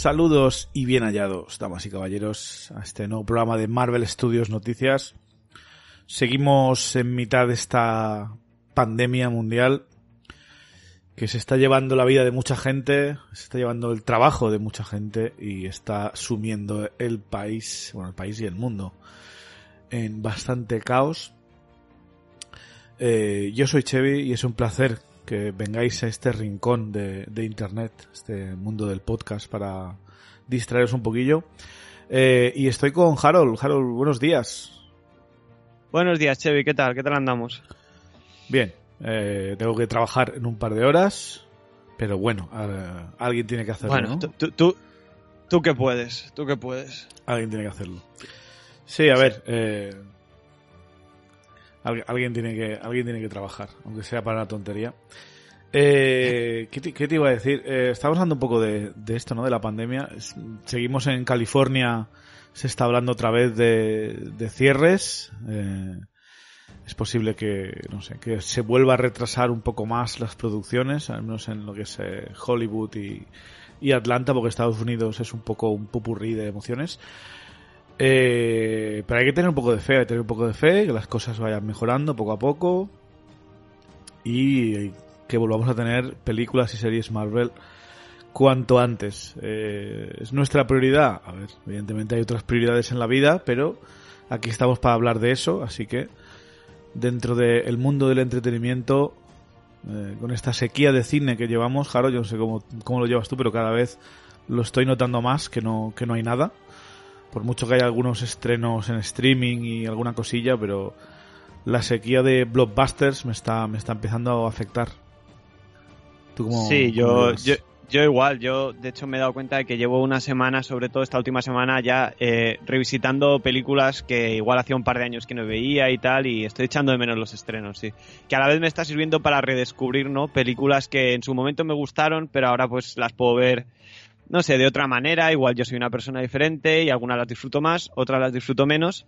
Saludos y bien hallados, damas y caballeros, a este nuevo programa de Marvel Studios Noticias. Seguimos en mitad de esta pandemia mundial que se está llevando la vida de mucha gente, se está llevando el trabajo de mucha gente y está sumiendo el país, bueno, el país y el mundo en bastante caos. Eh, yo soy Chevy y es un placer que vengáis a este rincón de, Internet, este mundo del podcast, para distraeros un poquillo. Eh, y estoy con Harold. Harold, buenos días. Buenos días, Chevy. ¿Qué tal? ¿Qué tal andamos? Bien. Eh, tengo que trabajar en un par de horas, pero bueno, alguien tiene que hacerlo. Bueno, tú, tú, tú que puedes, tú que puedes. Alguien tiene que hacerlo. Sí, a ver, eh, alguien, tiene que, alguien tiene que trabajar, aunque sea para una tontería. Eh, ¿qué, te, iba a decir? Eh, hablando un poco de, esto, ¿no? De la pandemia. Seguimos en California, se está hablando otra vez de, cierres. Eh, es posible que, no sé, que se vuelva a retrasar un poco más las producciones, al menos en lo que es eh, Hollywood y, y Atlanta, porque Estados Unidos es un poco un pupurrí de emociones. Eh, pero hay que tener un poco de fe, hay que tener un poco de fe, que las cosas vayan mejorando poco a poco y que volvamos a tener películas y series Marvel cuanto antes. Eh, ¿Es nuestra prioridad? A ver, evidentemente hay otras prioridades en la vida, pero aquí estamos para hablar de eso, así que dentro del mundo del entretenimiento, eh, con esta sequía de cine que llevamos, Jaro, yo no sé cómo, cómo lo llevas tú, pero cada vez lo estoy notando más, que no, que no hay nada por mucho que haya algunos estrenos en streaming y alguna cosilla, pero la sequía de blockbusters me está, me está empezando a afectar. sí, yo, yo, igual, yo de hecho me he dado cuenta de que llevo una semana, sobre todo esta última semana, ya eh, revisitando películas que igual hacía un par de años que no veía y tal, y estoy echando de menos los estrenos, sí. Que a la vez me está sirviendo para redescubrir, ¿no? Películas que en su momento me gustaron, pero ahora pues las puedo ver no sé, de otra manera, igual yo soy una persona diferente y algunas las disfruto más, otras las disfruto menos,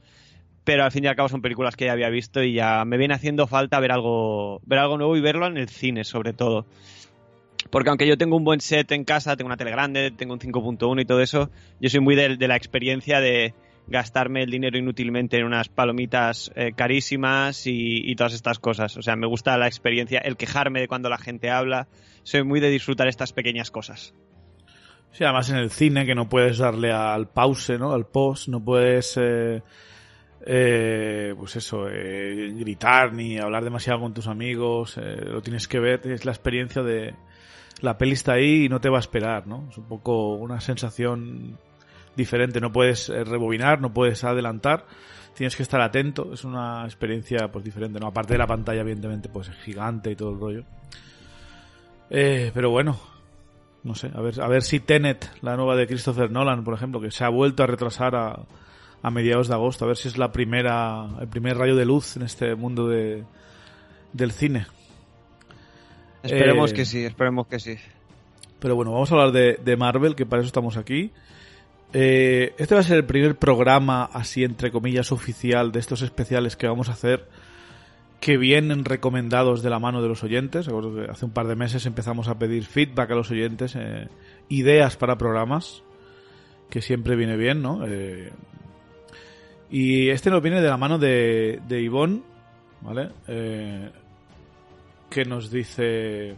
pero al fin y al cabo son películas que ya había visto y ya me viene haciendo falta ver algo, ver algo nuevo y verlo en el cine sobre todo. Porque aunque yo tengo un buen set en casa, tengo una tele grande, tengo un 5.1 y todo eso, yo soy muy de, la experiencia de gastarme el dinero inútilmente en unas palomitas eh, carísimas y, y, todas estas cosas. O sea, me gusta la experiencia, el quejarme de cuando la gente habla. Soy muy de disfrutar estas pequeñas cosas. Sí, además en el cine que no puedes darle al pause, ¿no? Al post, no puedes, eh, eh, pues eso, eh, gritar ni hablar demasiado con tus amigos, lo tienes que ver, es la experiencia de la peli está ahí y no te va a esperar, ¿no? Es un poco una sensación diferente, no puedes rebobinar, no puedes adelantar, tienes que estar atento, es una experiencia pues diferente, ¿no? Aparte de la pantalla, evidentemente, pues es gigante y todo el rollo. pero bueno, no sé, a ver, a ver si Tenet, la nueva de Christopher Nolan, por ejemplo, que se ha vuelto a retrasar a, a mediados de agosto, a ver si es la primera, el primer rayo de luz en este mundo de, del cine. Esperemos eh, que sí, esperemos que sí. Pero bueno, vamos a hablar de, de Marvel, que para eso estamos aquí. Eh, este va a ser el primer programa, así entre comillas, oficial de estos especiales que vamos a hacer que vienen recomendados de la mano de los oyentes. Hace un par de meses empezamos a pedir feedback a los oyentes, eh, ideas para programas, que siempre viene bien, ¿no? Eh, y este nos viene de la mano de, de Ivonne, ¿vale? Eh, que nos dice...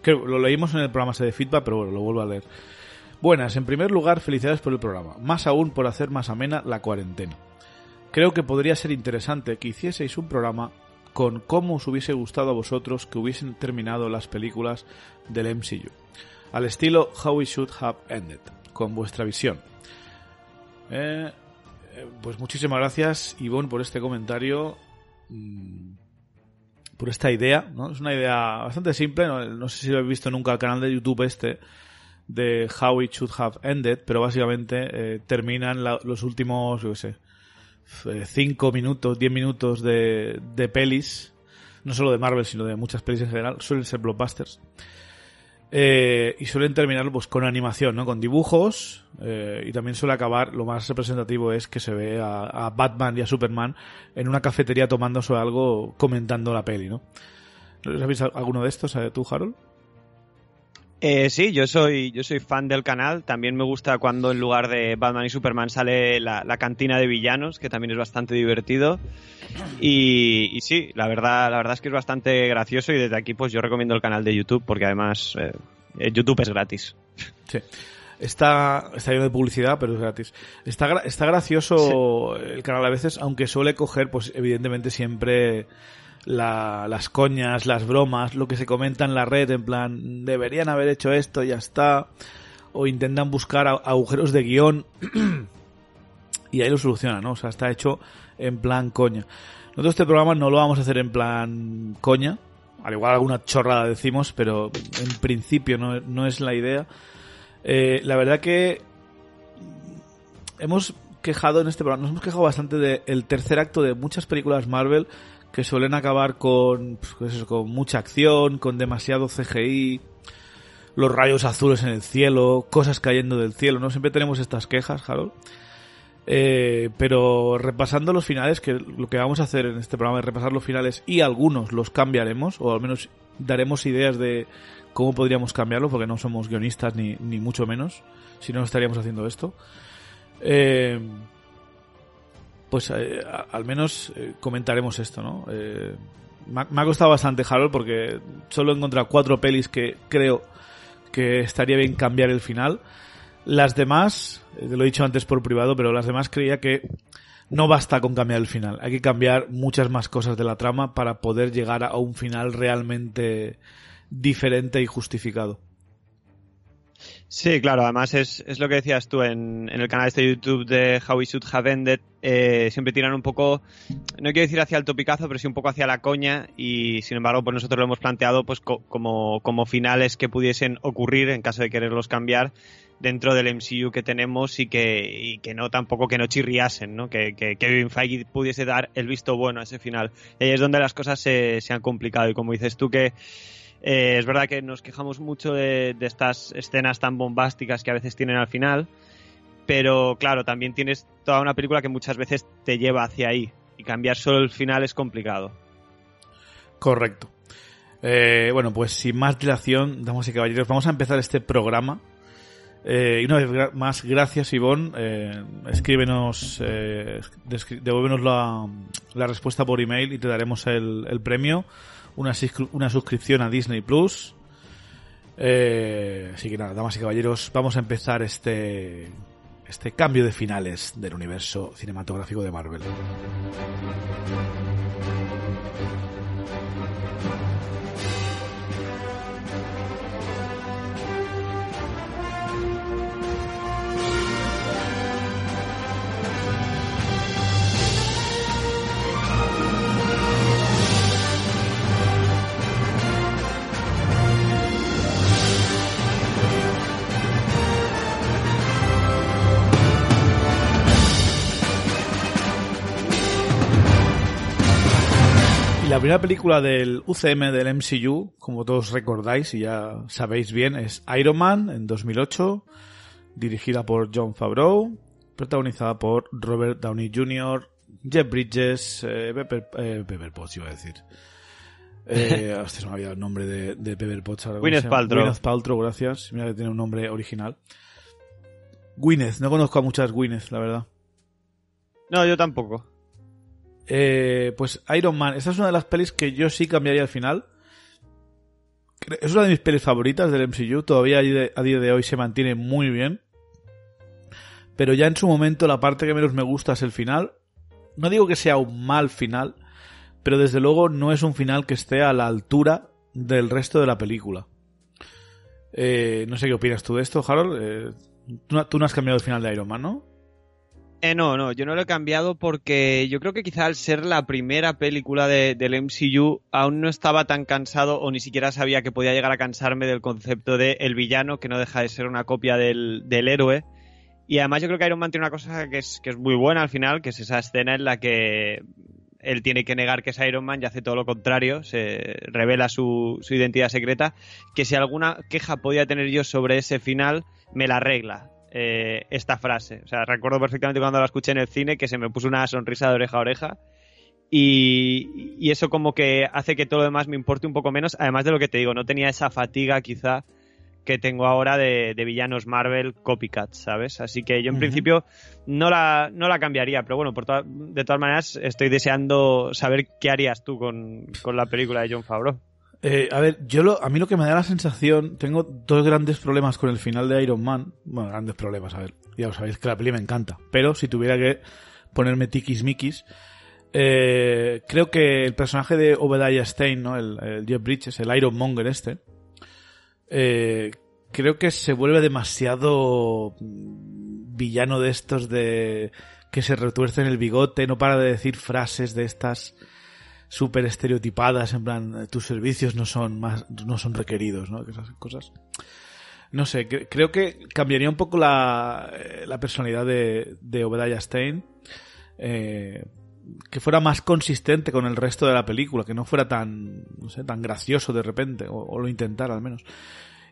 Que lo leímos en el programa de feedback, pero bueno, lo vuelvo a leer. Buenas, en primer lugar, felicidades por el programa, más aún por hacer más amena la cuarentena. Creo que podría ser interesante que hicieseis un programa con cómo os hubiese gustado a vosotros que hubiesen terminado las películas del MCU, al estilo How We Should Have Ended, con vuestra visión. Eh, pues muchísimas gracias, Ivonne, por este comentario. Mm, por esta idea, ¿no? Es una idea bastante simple, no, sé si lo habéis visto nunca el canal de YouTube este de How It Should Have Ended, pero básicamente eh, terminan los últimos, yo qué sé, 5 minutos, 10 minutos de, de pelis, no solo de Marvel, sino de muchas pelis en general, suelen ser blockbusters. Eh, y suelen terminar pues, con animación, ¿no? Con dibujos. Eh, y también suele acabar, lo más representativo es que se ve a, Batman y a Superman en una cafetería tomándose algo, comentando la peli, ¿no? ¿Sabéis alguno de estos, eh, tú, Harold? Eh, sí, yo soy, yo soy fan del canal. También me gusta cuando en lugar de Batman y Superman sale la, cantina de villanos, que también es bastante divertido. Y, sí, la verdad, la verdad es que es bastante gracioso y desde aquí pues yo recomiendo el canal de YouTube porque además eh, eh, YouTube es gratis. Sí. Está, está lleno de publicidad, pero es gratis. Está, está gracioso el canal a veces, aunque suele coger, pues evidentemente siempre las coñas, las bromas, lo que se comenta en la red, en plan, deberían haber hecho esto, ya está, o intentan buscar agujeros de guion y ahí lo solucionan, ¿no? O sea, está hecho en plan coña. Nosotros este programa no lo vamos a hacer en plan coña, al igual alguna chorrada decimos, pero en principio no, es la idea. Eh, la verdad que hemos quejado en este programa, nos hemos quejado bastante del tercer acto de muchas películas Marvel que suelen acabar con, pues con mucha acción, con demasiado CGI, los rayos azules en el cielo, cosas cayendo del cielo, ¿no? Siempre tenemos estas quejas, Harold. Eh, pero repasando los finales, que lo que vamos a hacer en este programa es repasar los finales y algunos los cambiaremos, o al menos daremos ideas de cómo podríamos cambiarlo, porque no somos guionistas ni, ni mucho menos, si no estaríamos haciendo esto. Eh, pues eh, al menos eh, comentaremos esto, ¿no? Eh, me, ha, costado bastante, Harold, porque solo he encontrado cuatro pelis que creo que estaría bien cambiar el final. Las demás, te lo he dicho antes por privado, pero las demás creía que no basta con cambiar el final. Hay que cambiar muchas más cosas de la trama para poder llegar a un final realmente diferente y justificado. Sí, claro, además es, es lo que decías tú en, en, el canal este YouTube de How We Should Have Ended, eh, siempre tiran un poco, no quiero decir hacia el topicazo, pero sí un poco hacia la coña y sin embargo pues nosotros lo hemos planteado pues como, como finales que pudiesen ocurrir en caso de quererlos cambiar dentro del MCU que tenemos y que, y que no tampoco que no chirriasen, ¿no? Que, que Kevin Feige pudiese dar el visto bueno a ese final. Y ahí es donde las cosas se, se han complicado y como dices tú que eh, es verdad que nos quejamos mucho de, estas escenas tan bombásticas que a veces tienen al final, pero claro, también tienes toda una película que muchas veces te lleva hacia ahí y cambiar solo el final es complicado. Correcto. Eh, bueno, pues sin más dilación, damas y caballeros, vamos a empezar este programa. Eh, y una vez más, gracias Ivonne. escríbenos, devuélvenos la, respuesta por email y te daremos el premio una, una suscripción a Disney Plus. Eh, así que nada, damas y caballeros, vamos a empezar este este cambio de finales del universo cinematográfico de Marvel. La primera película del UCM del MCU, como todos recordáis y ya sabéis bien, es Iron Man en 2008, dirigida por John Favreau, protagonizada por Robert Downey Jr., Jeff Bridges, eh, Pepper, eh, Pepper Potts iba a decir. Eh, hostia, se me había el nombre de, de Pepper Potts. Gwyneth Paltrow. Gwyneth Paltrow, gracias. Mira que tiene un nombre original. Gwyneth, no conozco a muchas Gwyneth, la verdad. No, yo tampoco. Eh, pues Iron Man, esta es una de las pelis que yo sí cambiaría al final. es una de mis pelis favoritas del MCU, todavía a día de hoy se mantiene muy bien. Pero ya en su momento la parte que menos me gusta es el final. No digo que sea un mal final, pero desde luego no es un final que esté a la altura del resto de la película. Eh, no sé qué opinas tú de esto, Harold. Eh, tú, no has cambiado el final de Iron Man, ¿no? Eh, no, no, yo no lo he cambiado porque yo creo que quizá al ser la primera película de, del MCU aún no estaba tan cansado o ni siquiera sabía que podía llegar a cansarme del concepto de el villano que no deja de ser una copia del, del héroe. Y además yo creo que Iron Man tiene una cosa que es, que es muy buena al final, que es esa escena en la que él tiene que negar que es Iron Man y hace todo lo contrario, se revela su, su identidad secreta, que si alguna queja podía tener yo sobre ese final, me la arregla. Eh, esta frase. O sea, recuerdo perfectamente cuando la escuché en el cine que se me puso una sonrisa de oreja a oreja. Y, y, eso como que hace que todo lo demás me importe un poco menos. Además de lo que te digo, no tenía esa fatiga quizá que tengo ahora de, villanos Marvel copycats, ¿sabes? Así que yo en principio no la, no la cambiaría, pero bueno, por de todas maneras estoy deseando saber qué harías tú con, la película de John Favreau. Eh, a ver, yo lo, a mí lo que me da la sensación, tengo dos grandes problemas con el final de Iron Man. Bueno, grandes problemas, a ver, ya lo sabéis que la peli me encanta, pero si tuviera que ponerme tiquis eh, creo que el personaje de Obadiah Stein, ¿no? El, el Jeff Bridges, el Iron Monger este, eh, creo que se vuelve demasiado villano de estos de que se retuerce en el bigote, no para de decir frases de estas súper estereotipadas, en plan, tus servicios no son más, no son requeridos, ¿no? Esas cosas. No sé, creo que cambiaría un poco la, eh, personalidad de, de Obadiah Stein. Eh, que fuera más consistente con el resto de la película, que no fuera tan, no sé, tan gracioso de repente, o, lo intentara al menos.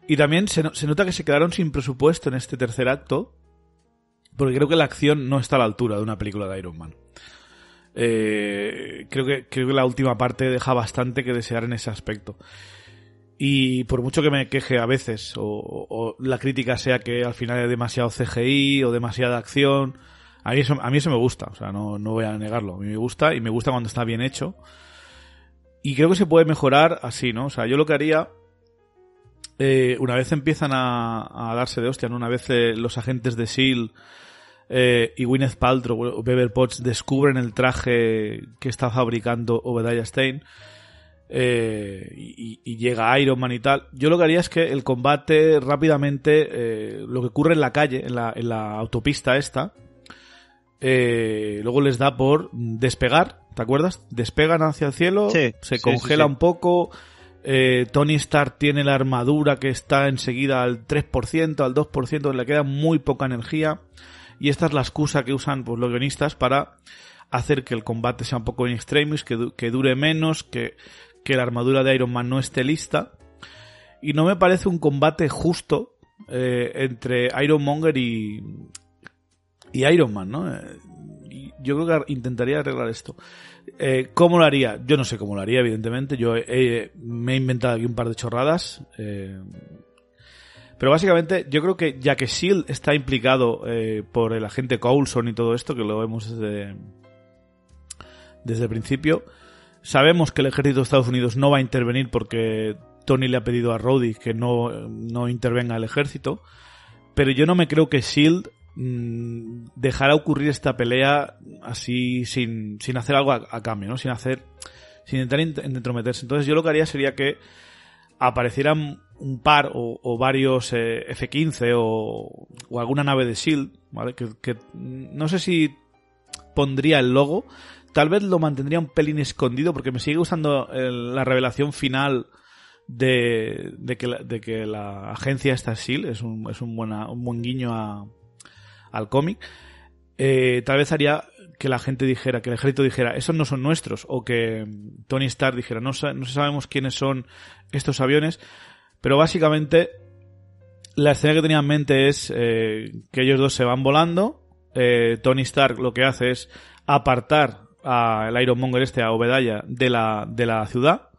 Y también se, se, nota que se quedaron sin presupuesto en este tercer acto, porque creo que la acción no está a la altura de una película de Iron Man. Eh, creo, que, creo que la última parte deja bastante que desear en ese aspecto. Y por mucho que me queje a veces, o, la crítica sea que al final hay demasiado CGI o demasiada acción, a mí eso, a mí eso me gusta, o sea, no, no voy a negarlo. A mí me gusta y me gusta cuando está bien hecho. Y creo que se puede mejorar así, ¿no? O sea, yo lo que haría, eh, una vez empiezan a, darse de hostia, ¿no? Una vez eh, los agentes de S.H.I.E.L.D. Eh, y Gwyneth Paltrow o Bever Potts descubren el traje que está fabricando Obadiah Stein eh, y, y, llega Iron Man y tal. Yo lo que haría es que el combate rápidamente, eh, lo que ocurre en la calle, en la, en la autopista esta, eh, luego les da por despegar, ¿te acuerdas? Despegan hacia el cielo, se congela un poco. Eh, Tony Stark tiene la armadura que está enseguida al 3%, al 2%, le queda muy poca energía. Y esta es la excusa que usan pues, los guionistas para hacer que el combate sea un poco in extremis, que, que dure menos, que, que la armadura de Iron Man no esté lista. Y no me parece un combate justo eh, entre Iron Monger y, y Iron Man, ¿no? Eh, yo creo que intentaría arreglar esto. Eh, ¿Cómo lo haría? Yo no sé cómo lo haría, evidentemente. Yo me he inventado aquí un par de chorradas. Pero básicamente, yo creo que ya que Shield está implicado eh, por el agente Coulson y todo esto, que lo vemos desde, desde el principio, sabemos que el ejército de Estados Unidos no va a intervenir porque Tony le ha pedido a Rhodey que no, no intervenga el ejército. Pero yo no me creo que Shield Mm, dejará ocurrir esta pelea así sin, sin hacer algo a, cambio, ¿no? Sin hacer, sin intentar entrometerse. Entonces yo lo que haría sería que aparecieran un par o, varios eh, F-15 o, o, alguna nave de SHIELD, ¿vale? Que, que, no sé si pondría el logo, tal vez lo mantendría un pelín escondido porque me sigue gustando la revelación final de, de, que la, de que la agencia esta SHIELD es un, es un, buena, un buen guiño a, al cómic, eh, tal vez haría que la gente dijera, que el ejército dijera, esos no son nuestros, o que Tony Stark dijera, no, no sabemos quiénes son estos aviones, pero básicamente la escena que tenía en mente es eh, que ellos dos se van volando, eh, Tony Stark lo que hace es apartar al Iron Monger este, a Obedaya, de la, de la ciudad,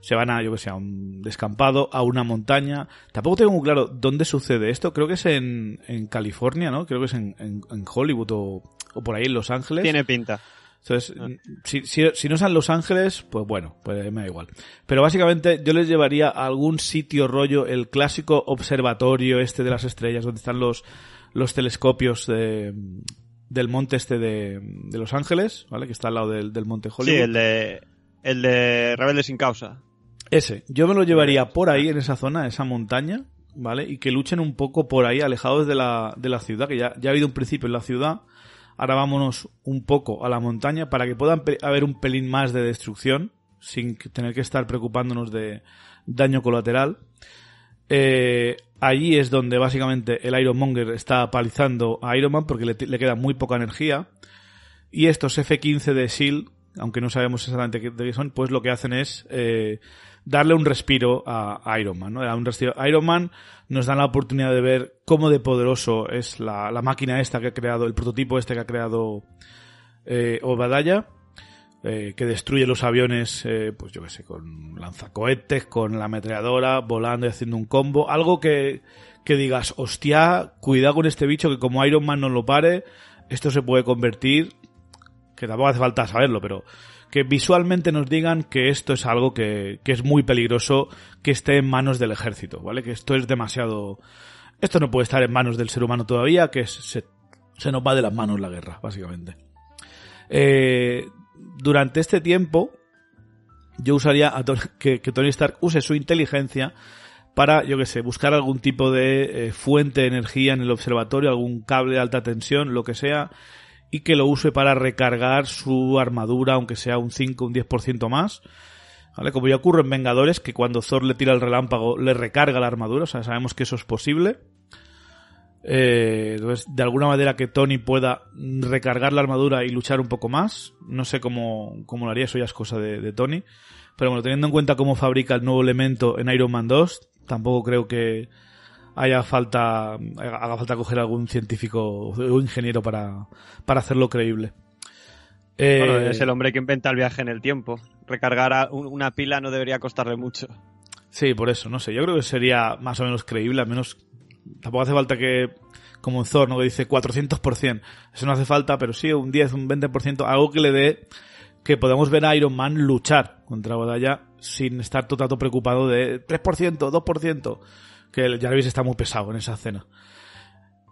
se van a, yo que sé, a un descampado, a una montaña. Tampoco tengo muy claro dónde sucede esto. Creo que es en, en California, ¿no? Creo que es en, en, Hollywood o, o, por ahí en Los Ángeles. Tiene pinta. Entonces, si, si, si no son Los Ángeles, pues bueno, pues me da igual. Pero básicamente yo les llevaría a algún sitio rollo, el clásico observatorio este de las estrellas, donde están los, los telescopios de, del monte este de, de Los Ángeles, ¿vale? Que está al lado del, del monte Hollywood. Sí, el de, el de Rebelde sin causa. Ese. Yo me lo llevaría por ahí, en esa zona, esa montaña, ¿vale? Y que luchen un poco por ahí, alejados de la, de la ciudad, que ya, ya ha habido un principio en la ciudad. Ahora vámonos un poco a la montaña para que puedan pe- haber un pelín más de destrucción, sin tener que estar preocupándonos de daño colateral. Eh, allí es donde básicamente el Ironmonger está palizando a Iron Man porque le, le queda muy poca energía. Y estos F-15 de SHIELD, aunque no sabemos exactamente de qué son, pues lo que hacen es eh, darle un respiro a, Iron Man. ¿no? Un respiro. Iron Man nos da la oportunidad de ver cómo de poderoso es la, máquina esta que ha creado, el prototipo este que ha creado eh, Obadiah, eh, que destruye los aviones, eh, pues yo qué sé, con lanzacohetes, con la ametralladora, volando y haciendo un combo. Algo que, que digas, hostia, cuidado con este bicho que como Iron Man no lo pare, esto se puede convertir, que tampoco hace falta saberlo, pero que visualmente nos digan que esto es algo que, que es muy peligroso que esté en manos del ejército, ¿vale? Que esto es demasiado... Esto no puede estar en manos del ser humano todavía, que se, se nos va de las manos la guerra, básicamente. Eh, durante este tiempo, yo usaría a Tony- que, que Tony Stark use su inteligencia para, yo que sé, buscar algún tipo de eh, fuente de energía en el observatorio, algún cable de alta tensión, lo que sea, y que lo use para recargar su armadura, aunque sea un 5, un 10% más. ¿Vale? Como ya ocurre en Vengadores, que cuando Thor le tira el relámpago, le recarga la armadura, o sea, sabemos que eso es posible. Eh, entonces, de alguna manera que Tony pueda recargar la armadura y luchar un poco más. No sé cómo, cómo lo haría, eso ya es cosa de, de Tony. Pero bueno, teniendo en cuenta cómo fabrica el nuevo elemento en Iron Man 2, tampoco creo que haya falta, haga falta coger algún científico o ingeniero para, para hacerlo creíble. Eh, Bueno, es el hombre que inventa el viaje en el tiempo. Recargar a un- una pila no debería costarle mucho. Sí, por eso, no sé. Yo creo que sería más o menos creíble, al menos tampoco hace falta que, como en Thor, ¿no? Que dice 400%. Eso no hace falta, pero sí un 10, un 20%, algo que le dé que podamos ver a Iron Man luchar contra Badalla sin estar todo tanto preocupado de 3%, 2%, que ya veis está muy pesado en esa escena.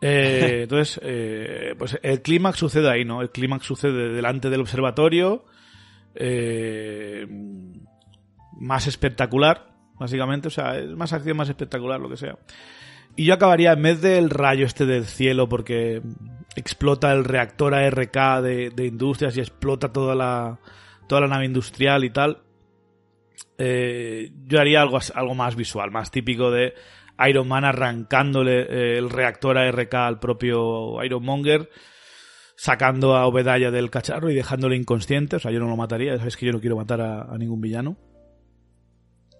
Eh, entonces, eh, pues el clímax sucede ahí, ¿no? El clímax sucede delante del observatorio, eh, más espectacular, básicamente, o sea, es más acción, más espectacular, lo que sea. Y yo acabaría en vez del rayo este del cielo, porque explota el reactor ARK de, de industrias y explota toda la, toda la nave industrial y tal. Eh, yo haría algo, algo más visual, más típico de Iron Man arrancándole eh, el reactor ARK al propio Ironmonger, sacando a Obedaya del cacharro y dejándole inconsciente. O sea, yo no lo mataría, sabes que yo no quiero matar a, a ningún villano.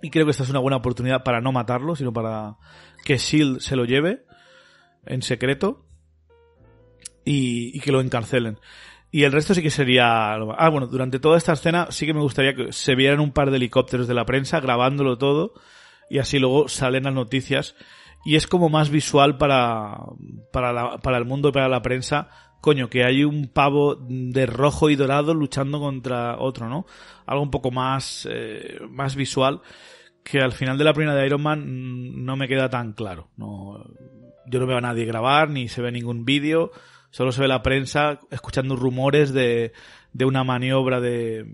Y creo que esta es una buena oportunidad para no matarlo, sino para que Shield se lo lleve en secreto y, y que lo encarcelen. Y el resto sí que sería... Ah, bueno, durante toda esta escena sí que me gustaría que se vieran un par de helicópteros de la prensa grabándolo todo y así luego salen las noticias y es como más visual para, para, la- para el mundo y para la prensa coño, que hay un pavo de rojo y dorado luchando contra otro, ¿no? Algo un poco más, eh, más visual que al final de la primera de Iron Man mm, no me queda tan claro. No, yo no veo a nadie grabar, ni se ve ningún vídeo, solo se ve la prensa escuchando rumores de, de una maniobra de,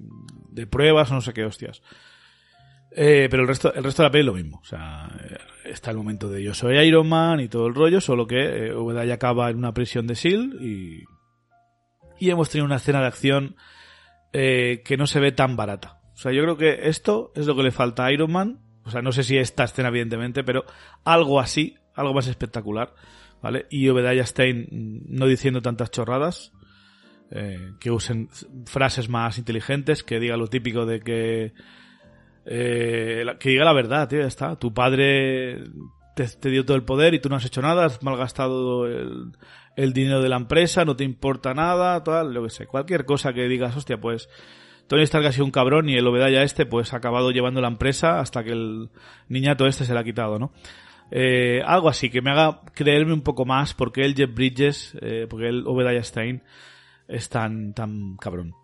de pruebas o no sé qué hostias. Eh, pero el resto, el resto de la peli es lo mismo. O sea, eh, está el momento de yo soy Iron Man y todo el rollo, solo que eh, acaba en una prisión de SEAL y, y hemos tenido una escena de acción eh, que no se ve tan barata. O sea, yo creo que esto es lo que le falta a Iron Man. O sea, no sé si esta escena, evidentemente, pero algo así, algo más espectacular, ¿vale? Y Obadiah Stein no diciendo tantas chorradas, eh, que usen frases más inteligentes, que diga lo típico de que eh, que diga la verdad, tío, ya está. Tu padre te, dio todo el poder y tú no has hecho nada, has malgastado el, dinero de la empresa, no te importa nada, tal, lo que sé. Cualquier cosa que digas, hostia, pues Tony Stark ha sido un cabrón y el Obedaya este pues ha acabado llevando la empresa hasta que el niñato este se la ha quitado, ¿no? Eh, algo así, que me haga creerme un poco más porque el Jeff Bridges, eh, porque el Obadiah Stein, es tan, tan cabrón.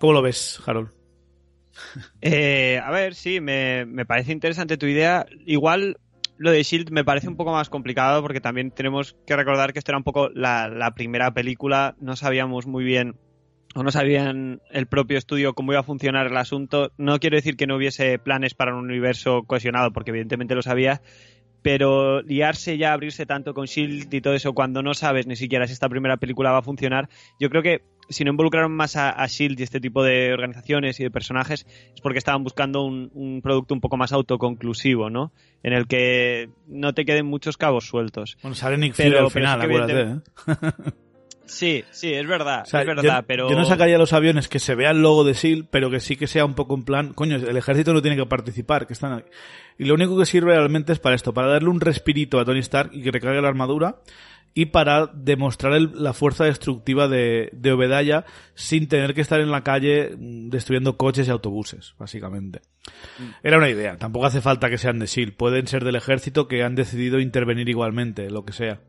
¿Cómo lo ves, Harold? Eh, a ver, sí, me, me parece interesante tu idea. Igual lo de Shield me parece un poco más complicado porque también tenemos que recordar que esto era un poco la, la primera película, no sabíamos muy bien o no sabían el propio estudio cómo iba a funcionar el asunto. No quiero decir que no hubiese planes para un universo cohesionado, porque evidentemente lo sabía, pero liarse ya, abrirse tanto con Shield y todo eso cuando no sabes ni siquiera si esta primera película va a funcionar, yo creo que si no involucraron más a, Shield y este tipo de organizaciones y de personajes es porque estaban buscando un, producto un poco más autoconclusivo, ¿no? En el que no te queden muchos cabos sueltos. Bueno, sale Nick Fury al final, acuérdate. ¿eh? Sí, sí, es verdad, es verdad, yo, pero... Yo no sacaría los aviones que se vea el logo de SEAL, pero que sí que sea un poco en plan, coño, el ejército no tiene que participar, que están aquí. Y lo único que sirve realmente es para esto, para darle un respirito a Tony Stark y que recargue la armadura, y para demostrar la fuerza destructiva de, de Obedaya sin tener que estar en la calle mm, destruyendo coches y autobuses, básicamente. Mm. Era una idea, tampoco hace falta que sean de SEAL, pueden ser del ejército que han decidido intervenir igualmente, lo que sea.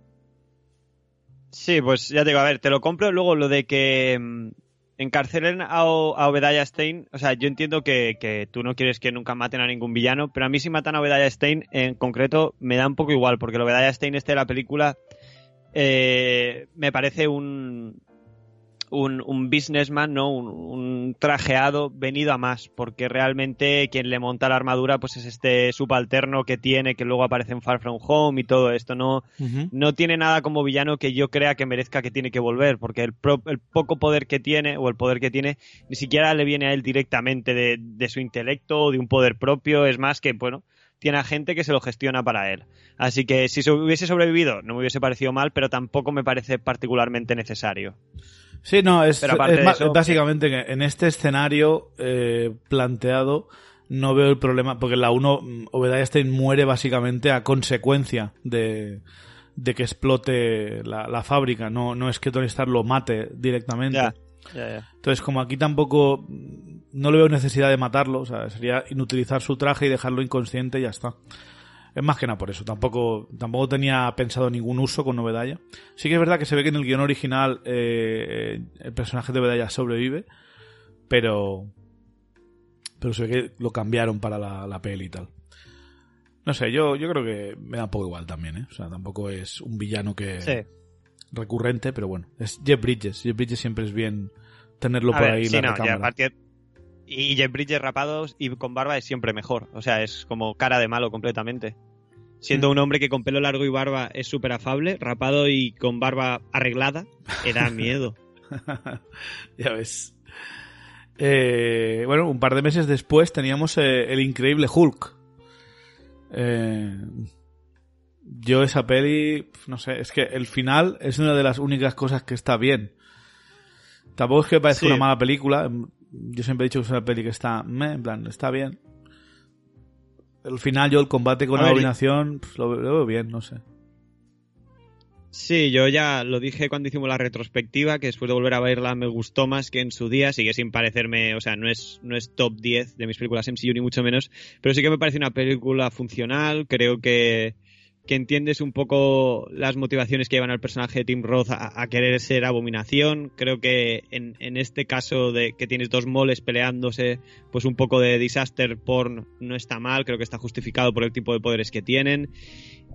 Sí, pues ya te digo, a ver, te lo compro. Luego lo de que mm, encarcelen a, a Obedaya Stein, o sea, yo entiendo que, que, tú no quieres que nunca maten a ningún villano, pero a mí si matan a Obedaya Stein en concreto me da un poco igual, porque el Obedaya Stein este de la película eh, me parece un, un, un businessman, ¿no? Un, trajeado venido a más, porque realmente quien le monta la armadura pues es este subalterno que tiene, que luego aparece en Far From Home y todo esto, no, no tiene nada como villano que yo crea que merezca que tiene que volver, porque el, el poco poder que tiene, o el poder que tiene, ni siquiera le viene a él directamente de, de su intelecto o de un poder propio, es más que, bueno, tiene a gente que se lo gestiona para él. Así que si hubiese sobrevivido no me hubiese parecido mal, pero tampoco me parece particularmente necesario. Sí, no, es, básicamente que en este escenario eh, planteado no veo el problema, porque la 1, mm, Obadiah Stein muere básicamente a consecuencia de, de que explote la, fábrica, no, no es que Tony Stark lo mate directamente. Entonces, como aquí tampoco no le veo necesidad de matarlo, o sea, sería inutilizar su traje y dejarlo inconsciente y ya está. Es más que nada por eso. Tampoco, tampoco tenía pensado ningún uso con Novedaya. Sí que es verdad que se ve que en el guion original eh, el personaje de Novedaya sobrevive, pero. Pero se ve que lo cambiaron para la, la peli y tal. No sé, yo, yo creo que me da un poco igual también, ¿eh? O sea, tampoco es un villano que. Recurrente, pero bueno. Es Jeff Bridges. Jeff Bridges siempre es bien tenerlo por ahí. la y Jeff Bridges rapados y con barba es siempre mejor. O sea, es como cara de malo completamente. Siendo mm. un hombre que con pelo largo y barba es súper afable, rapado y con barba arreglada, le da miedo. ya ves. Eh, bueno, un par de meses después teníamos eh, el increíble Hulk. Eh, yo esa peli, no sé, es que el final es una de las únicas cosas que está bien. Tampoco es que parezca una mala película, yo siempre he dicho que es una peli que está, en plan, está bien. El final, yo el combate con la abominación, pues, lo, veo bien, no sé. Sí, yo ya lo dije cuando hicimos la retrospectiva, que después de volver a verla me gustó más que en su día, sigue sin parecerme, o sea, no es, no es top 10 de mis películas MCU ni mucho menos, pero sí que me parece una película funcional, creo que, que entiendes un poco las motivaciones que llevan al personaje de Tim Roth a, querer ser abominación. Creo que en, en, este caso de que tienes dos moles peleándose, pues un poco de disaster porn no está mal, creo que está justificado por el tipo de poderes que tienen.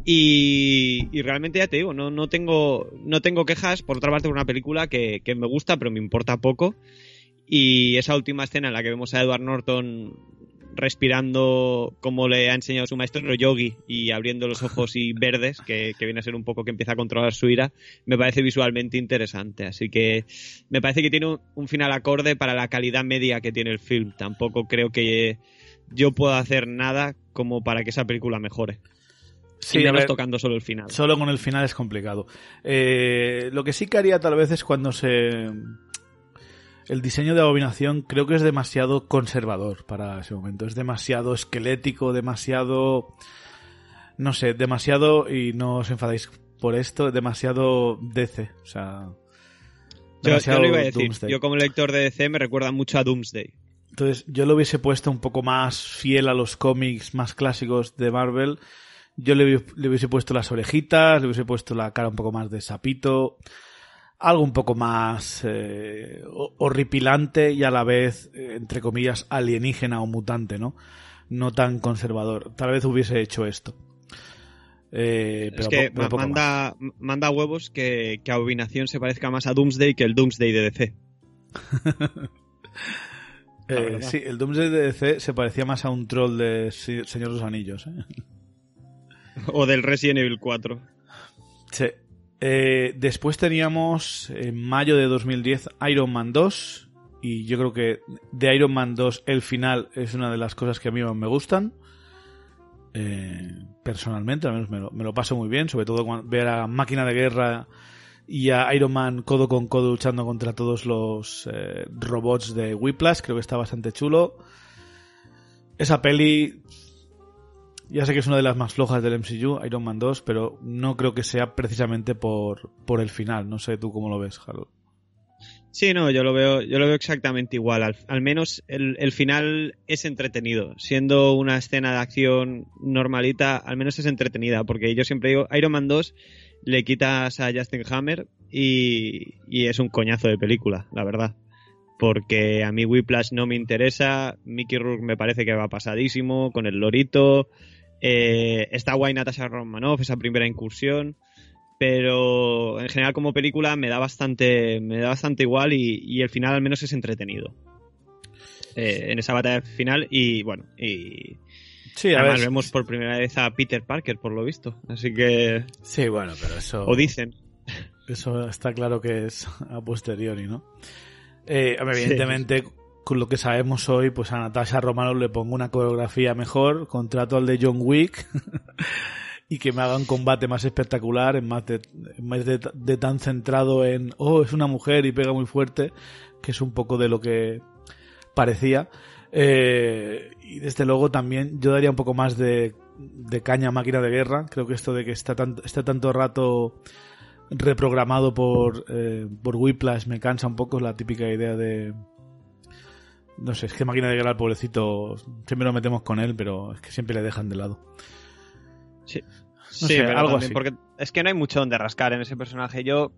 Y, y realmente ya te digo, no, no, tengo, no tengo quejas, por otra parte, por una película que, que me gusta, pero me importa poco. Y esa última escena en la que vemos a Edward Norton respirando como le ha enseñado su maestro Yogi y abriendo los ojos y verdes, que, viene a ser un poco que empieza a controlar su ira, me parece visualmente interesante. Así que me parece que tiene un, final acorde para la calidad media que tiene el film. Tampoco creo que yo pueda hacer nada como para que esa película mejore. Sí, tocando solo el final. Solo con el final es complicado. Eh, lo que sí que haría tal vez es cuando se el diseño de Abominación creo que es demasiado conservador para ese momento. Es demasiado esquelético, demasiado... No sé, demasiado, y no os enfadéis por esto, demasiado DC. O sea... Yo, lo iba a decir. Yo como lector de DC me recuerda mucho a Doomsday. Entonces yo lo hubiese puesto un poco más fiel a los cómics más clásicos de Marvel. Yo le, le hubiese puesto las orejitas, le hubiese puesto la cara un poco más de sapito algo un poco más eh, horripilante y a la vez, eh, entre comillas, alienígena o mutante, ¿no? No tan conservador. Tal vez hubiese hecho esto. Eh, es que manda, manda, huevos que, que Abominación se parezca más a Doomsday que el Doomsday de DC. Eh, sí, el Doomsday de DC se parecía más a un troll de Señor de los Anillos. ¿eh? O del Resident Evil 4. Sí. Eh, después teníamos en mayo de 2010 Iron Man 2. Y yo creo que de Iron Man 2 el final es una de las cosas que a mí me gustan. personalmente, al menos me lo, me lo, paso muy bien. Sobre todo cuando ver a Máquina de Guerra y a Iron Man codo con codo luchando contra todos los eh, robots de Whiplash. Creo que está bastante chulo. Esa peli, ya sé que es una de las más flojas del MCU, Iron Man 2, pero no creo que sea precisamente por, por el final. No sé tú cómo lo ves, Harold. Sí, no, yo lo veo, yo lo veo exactamente igual. Al, menos el, el, final es entretenido. Siendo una escena de acción normalita, al menos es entretenida. Porque yo siempre digo, Iron Man 2 le quitas a Justin Hammer y, es un coñazo de película, la verdad. Porque a mí Whiplash no me interesa, Mickey Rourke me parece que va pasadísimo con el lorito, eh, está guay Natasha Romanoff, esa primera incursión, pero en general como película me da bastante, me da bastante igual y, el final al menos es entretenido. Eh, en esa batalla final y bueno, y, Sí, Además, vemos por primera vez a Peter Parker, por lo visto. Así que. Sí, bueno, pero eso. O dicen. Eso está claro que es a posteriori, ¿no? Eh, evidentemente, con lo que sabemos hoy, pues a Natasha Romano le pongo una coreografía mejor, contrato al de John Wick. y que me haga un combate más espectacular, en más, de, en vez de, de, tan centrado en, oh, es una mujer y pega muy fuerte, que es un poco de lo que parecía. Eh, y desde luego también yo daría un poco más de, caña a máquina de guerra. Creo que esto de que está, tanto, está tanto rato reprogramado por, eh, por Whiplash me cansa un poco. la típica idea de. No sé, es que máquina de guerra, el pobrecito, siempre nos metemos con él, pero es que siempre le dejan de lado. Sí. sí, algo así. Porque es que no hay mucho donde rascar en ese personaje. Yo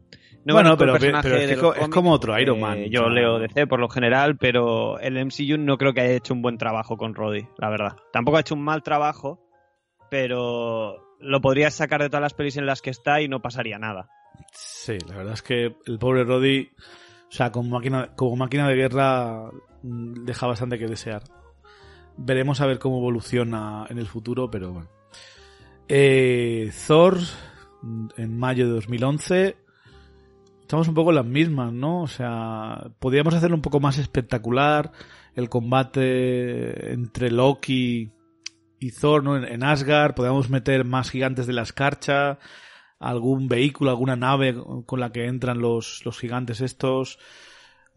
bueno, pero, es, como otro Iron Man. Eh, yo leo DC por lo general, pero el MCU no creo que haya hecho un buen trabajo con Roddy, la verdad. Tampoco ha hecho un mal trabajo, pero lo podrías sacar de todas las pelis en las que está y no pasaría nada. Sí, la verdad es que el pobre Roddy, o sea, como máquina, como máquina de guerra, mm, deja bastante que desear. Veremos a ver cómo evoluciona en el futuro, pero bueno. Eh, Thor, en mayo de 2011 estamos un poco las mismas, ¿no? O sea, podríamos hacerlo un poco más espectacular, el combate entre Loki y Thor, ¿no? En, Asgard, podríamos meter más gigantes de la escarcha, algún vehículo, alguna nave con la que entran los, los gigantes estos,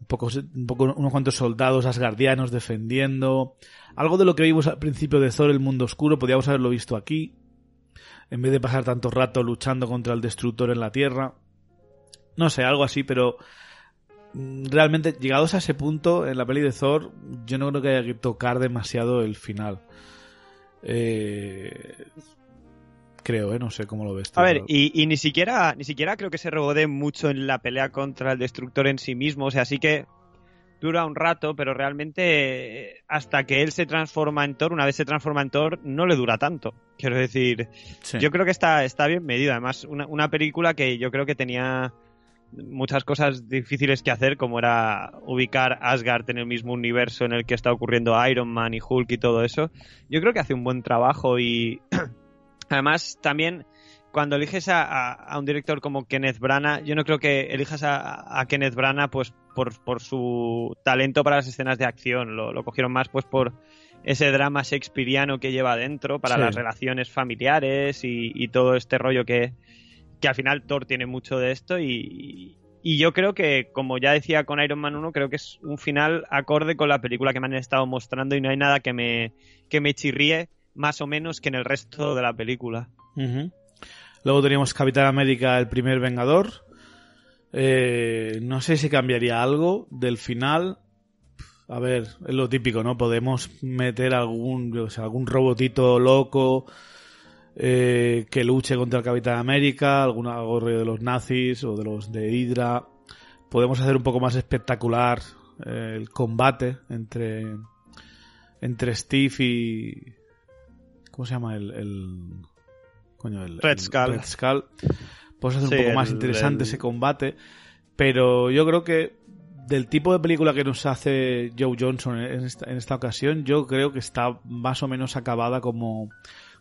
un poco, un poco, unos cuantos soldados asgardianos defendiendo, algo de lo que vimos al principio de Thor, el mundo oscuro, podríamos haberlo visto aquí, en vez de pasar tanto rato luchando contra el destructor en la Tierra. No sé, algo así, pero mm, realmente llegados a ese punto en la peli de Thor, yo no creo que haya que tocar demasiado el final. Eh, creo, ¿eh? No sé cómo lo ves. A ver, y, ni siquiera ni siquiera creo que se rebode mucho en la pelea contra el destructor en sí mismo. O sea, sí que dura un rato, pero realmente hasta que él se transforma en Thor, una vez se transforma en Thor, no le dura tanto. Quiero decir, yo creo que está, está bien medido. Además, una, una película que yo creo que tenía muchas cosas difíciles que hacer, como era ubicar Asgard en el mismo universo en el que está ocurriendo Iron Man y Hulk y todo eso. Yo creo que hace un buen trabajo y además también cuando eliges a, un director como Kenneth Branagh, yo no creo que elijas a, Kenneth Branagh pues por, su talento para las escenas de acción, lo, cogieron más pues por ese drama shakespeariano que lleva dentro para las relaciones familiares y, y todo este rollo que, que al final Thor tiene mucho de esto. Y, yo creo que, como ya decía con Iron Man 1, creo que es un final acorde con la película que me han estado mostrando y no hay nada que me, que me chirríe más o menos que en el resto de la película. Luego teníamos Capitán América, el primer Vengador. Eh, no sé si cambiaría algo del final. A ver, es lo típico, ¿no? Podemos meter algún, algún robotito loco eh, que luche contra el Capitán América, alguna gorre de los nazis o de los de Hydra. podemos hacer un poco más espectacular eh, el combate entre entre Steve y ¿cómo se llama el, el coño el Red Skull, Red Skull. Podemos hacer Sí, un poco más el- interesante el- ese combate, pero yo creo que del tipo de película que nos hace Joe Johnson en esta, en esta ocasión, yo creo que está más o menos acabada como,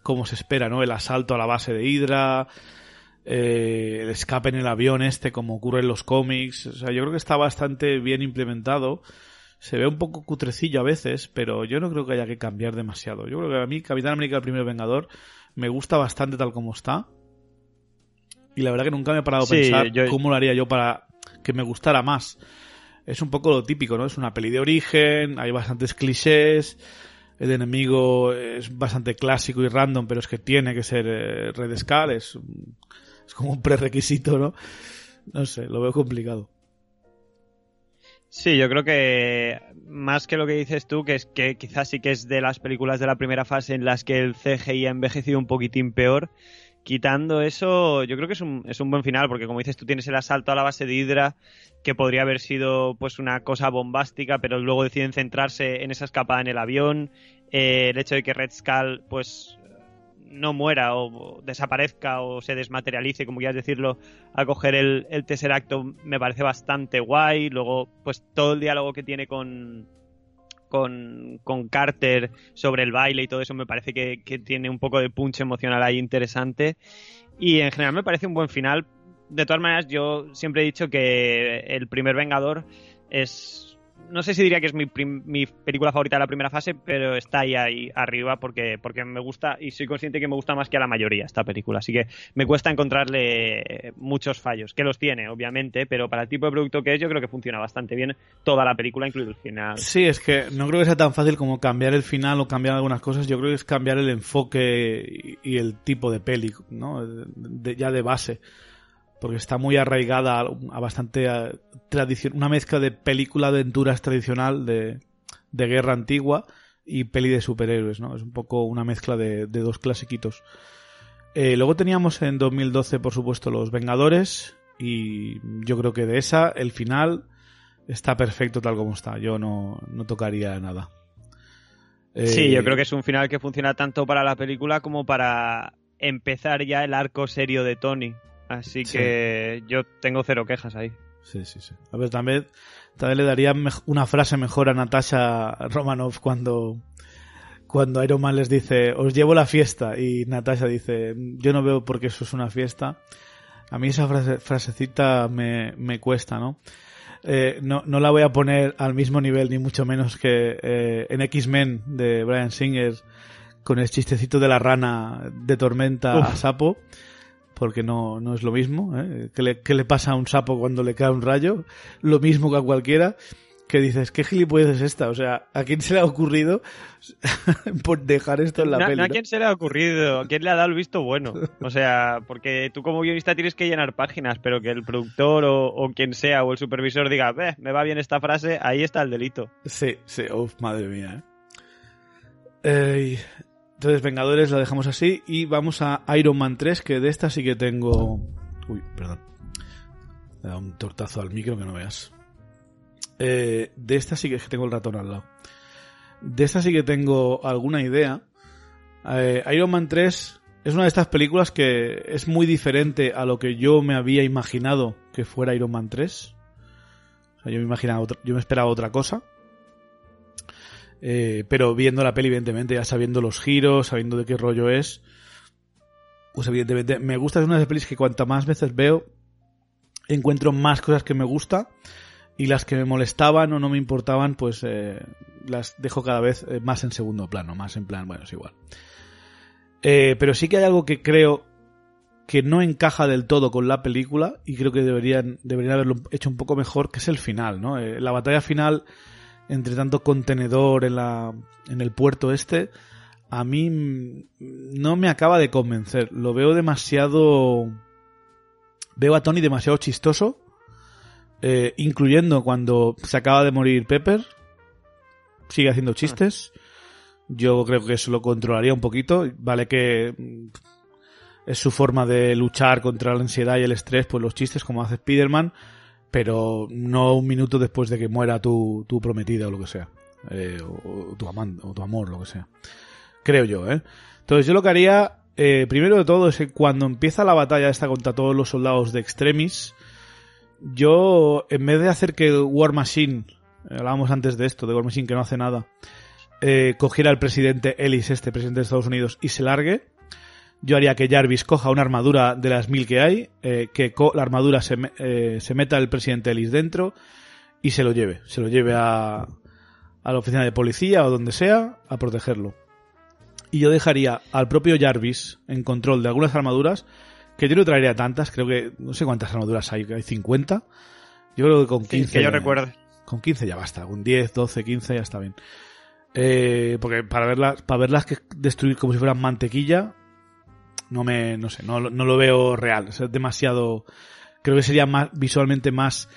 como se espera, ¿no? El asalto a la base de Hydra, eh, el escape en el avión este, como ocurre en los cómics. O sea, yo creo que está bastante bien implementado. Se ve un poco cutrecillo a veces, pero yo no creo que haya que cambiar demasiado. Yo creo que a mí Capitán América el primer Vengador me gusta bastante tal como está. Y la verdad que nunca me he parado a pensar yo- cómo lo haría yo para que me gustara más. Es un poco lo típico, ¿no? Es una peli de origen, hay bastantes clichés, el enemigo es bastante clásico y random, pero es que tiene que ser eh, Red Skull, es, es como un prerequisito, ¿no? No sé, lo veo complicado. Sí, yo creo que más que lo que dices tú, que es que quizás sí que es de las películas de la primera fase en las que el CGI ha envejecido un poquitín peor. Quitando eso, yo creo que es un, es un buen final, porque como dices, tú tienes el asalto a la base de Hydra, que podría haber sido pues una cosa bombástica, pero luego deciden centrarse en esa escapada en el avión. Eh, el hecho de que Red Skull, pues no muera o desaparezca o se desmaterialice, como quieras decirlo, a coger el, el Tesseracto me parece bastante guay. Luego, pues todo el diálogo que tiene con, con, con Carter sobre el baile y todo eso me parece que, que tiene un poco de punch emocional ahí interesante. Y en general me parece un buen final. De todas maneras, yo siempre he dicho que el primer Vengador es... No sé si diría que es mi, mi película favorita de la primera fase, pero está ahí, ahí arriba porque, porque me gusta y soy consciente que me gusta más que a la mayoría esta película. Así que me cuesta encontrarle muchos fallos, que los tiene, obviamente, pero para el tipo de producto que es, yo creo que funciona bastante bien toda la película, incluido el final. Sí, es que no creo que sea tan fácil como cambiar el final o cambiar algunas cosas. Yo creo que es cambiar el enfoque y, el tipo de peli, ¿no? Ya de base. Porque está muy arraigada a, a bastante tradición, una mezcla de película de aventuras tradicional de, de guerra antigua y peli de superhéroes, ¿no? Es un poco una mezcla de, de dos clasiquitos. Eh, luego teníamos en 2012, por supuesto, Los Vengadores y yo creo que de esa, el final está perfecto tal como está. Yo no, no tocaría nada. Eh, Sí, yo creo que es un final que funciona tanto para la película como para empezar ya el arco serio de Tony. Así Sí. que yo tengo cero quejas ahí. Sí, sí, sí. A ver, también, también le daría una frase mejor a Natasha Romanoff cuando, cuando Iron Man les dice, os llevo la fiesta, y Natasha dice, yo no veo por qué eso es una fiesta. A mí esa frase- frasecita me, me cuesta, ¿no? Eh, no, no la voy a poner al mismo nivel, ni mucho menos que eh, en X-Men de Brian Singer, con el chistecito de la rana de tormenta a sapo, porque no, no es lo mismo. ¿eh? ¿Qué, le, qué le pasa a un sapo cuando le cae un rayo? Lo mismo que a cualquiera. Que dices, ¿qué gilipollez es esta? O sea, ¿a quién se le ha ocurrido por dejar esto en la No, peli? no a quién se le ha ocurrido, a quién le ha dado el visto bueno. O sea, porque tú como guionista tienes que llenar páginas, pero que el productor o, o quien sea o el supervisor diga, "Ve, me va bien esta frase, ahí está el delito. Sí, sí, uf, madre mía. ¿eh? Eh, entonces, Vengadores la dejamos así y vamos a Iron Man 3, que de esta sí que tengo... Uy, perdón. He dado un tortazo al micro que no veas. Eh, de esta sí que tengo el ratón al lado. De esta sí que tengo alguna idea. Eh, Iron Man 3 es una de estas películas que es muy diferente a lo que yo me había imaginado que fuera Iron Man 3. O sea, yo me imaginaba otra- yo me esperaba otra cosa. Eh, pero viendo la peli, evidentemente, ya sabiendo los giros, sabiendo de qué rollo es, pues evidentemente me gusta. Es una de las pelis que cuanta más veces veo, encuentro más cosas que me gusta y las que me molestaban o no me importaban, pues eh, las dejo cada vez eh, más en segundo plano, más en plan, bueno, es igual. Eh, pero sí que hay algo que creo que no encaja del todo con la película y creo que deberían, deberían haberlo hecho un poco mejor, que es el final, ¿no? Eh, la batalla final entre tanto contenedor en la en el puerto este a mí no me acaba de convencer. Lo veo demasiado veo a Tony demasiado chistoso eh, incluyendo cuando se acaba de morir Pepper sigue haciendo chistes. Yo creo que eso lo controlaría un poquito. Vale que mm, es su forma de luchar contra la ansiedad y el estrés pues los chistes como hace Spiderman pero no un minuto después de que muera tu, tu prometida o lo que sea. Eh, o, tu amante, o tu amor, lo que sea. Creo yo, ¿eh? Entonces yo lo que haría, eh, primero de todo, es que cuando empieza la batalla esta contra todos los soldados de Extremis, yo, en vez de hacer que War Machine, eh, hablábamos antes de esto, de War Machine que no hace nada, eh, cogiera al presidente Ellis, este presidente de Estados Unidos, y se largue, yo haría que Jarvis coja una armadura de las mil que hay, eh, que la armadura se, se meta el presidente Ellis dentro y se lo lleve. Se lo lleve a, a la oficina de policía o donde sea a protegerlo. Y yo dejaría al propio Jarvis en control de algunas armaduras, que yo no traería tantas, creo que no sé cuántas armaduras hay, hay 50. Yo creo que con 15. que yo recuerdo. Con 15 ya basta, con 10, 12, 15 ya está bien. Eh, porque para verlas, para verlas que destruir como si fueran mantequilla, no me, no sé, no, no lo veo real. Es demasiado, creo que sería más, visualmente más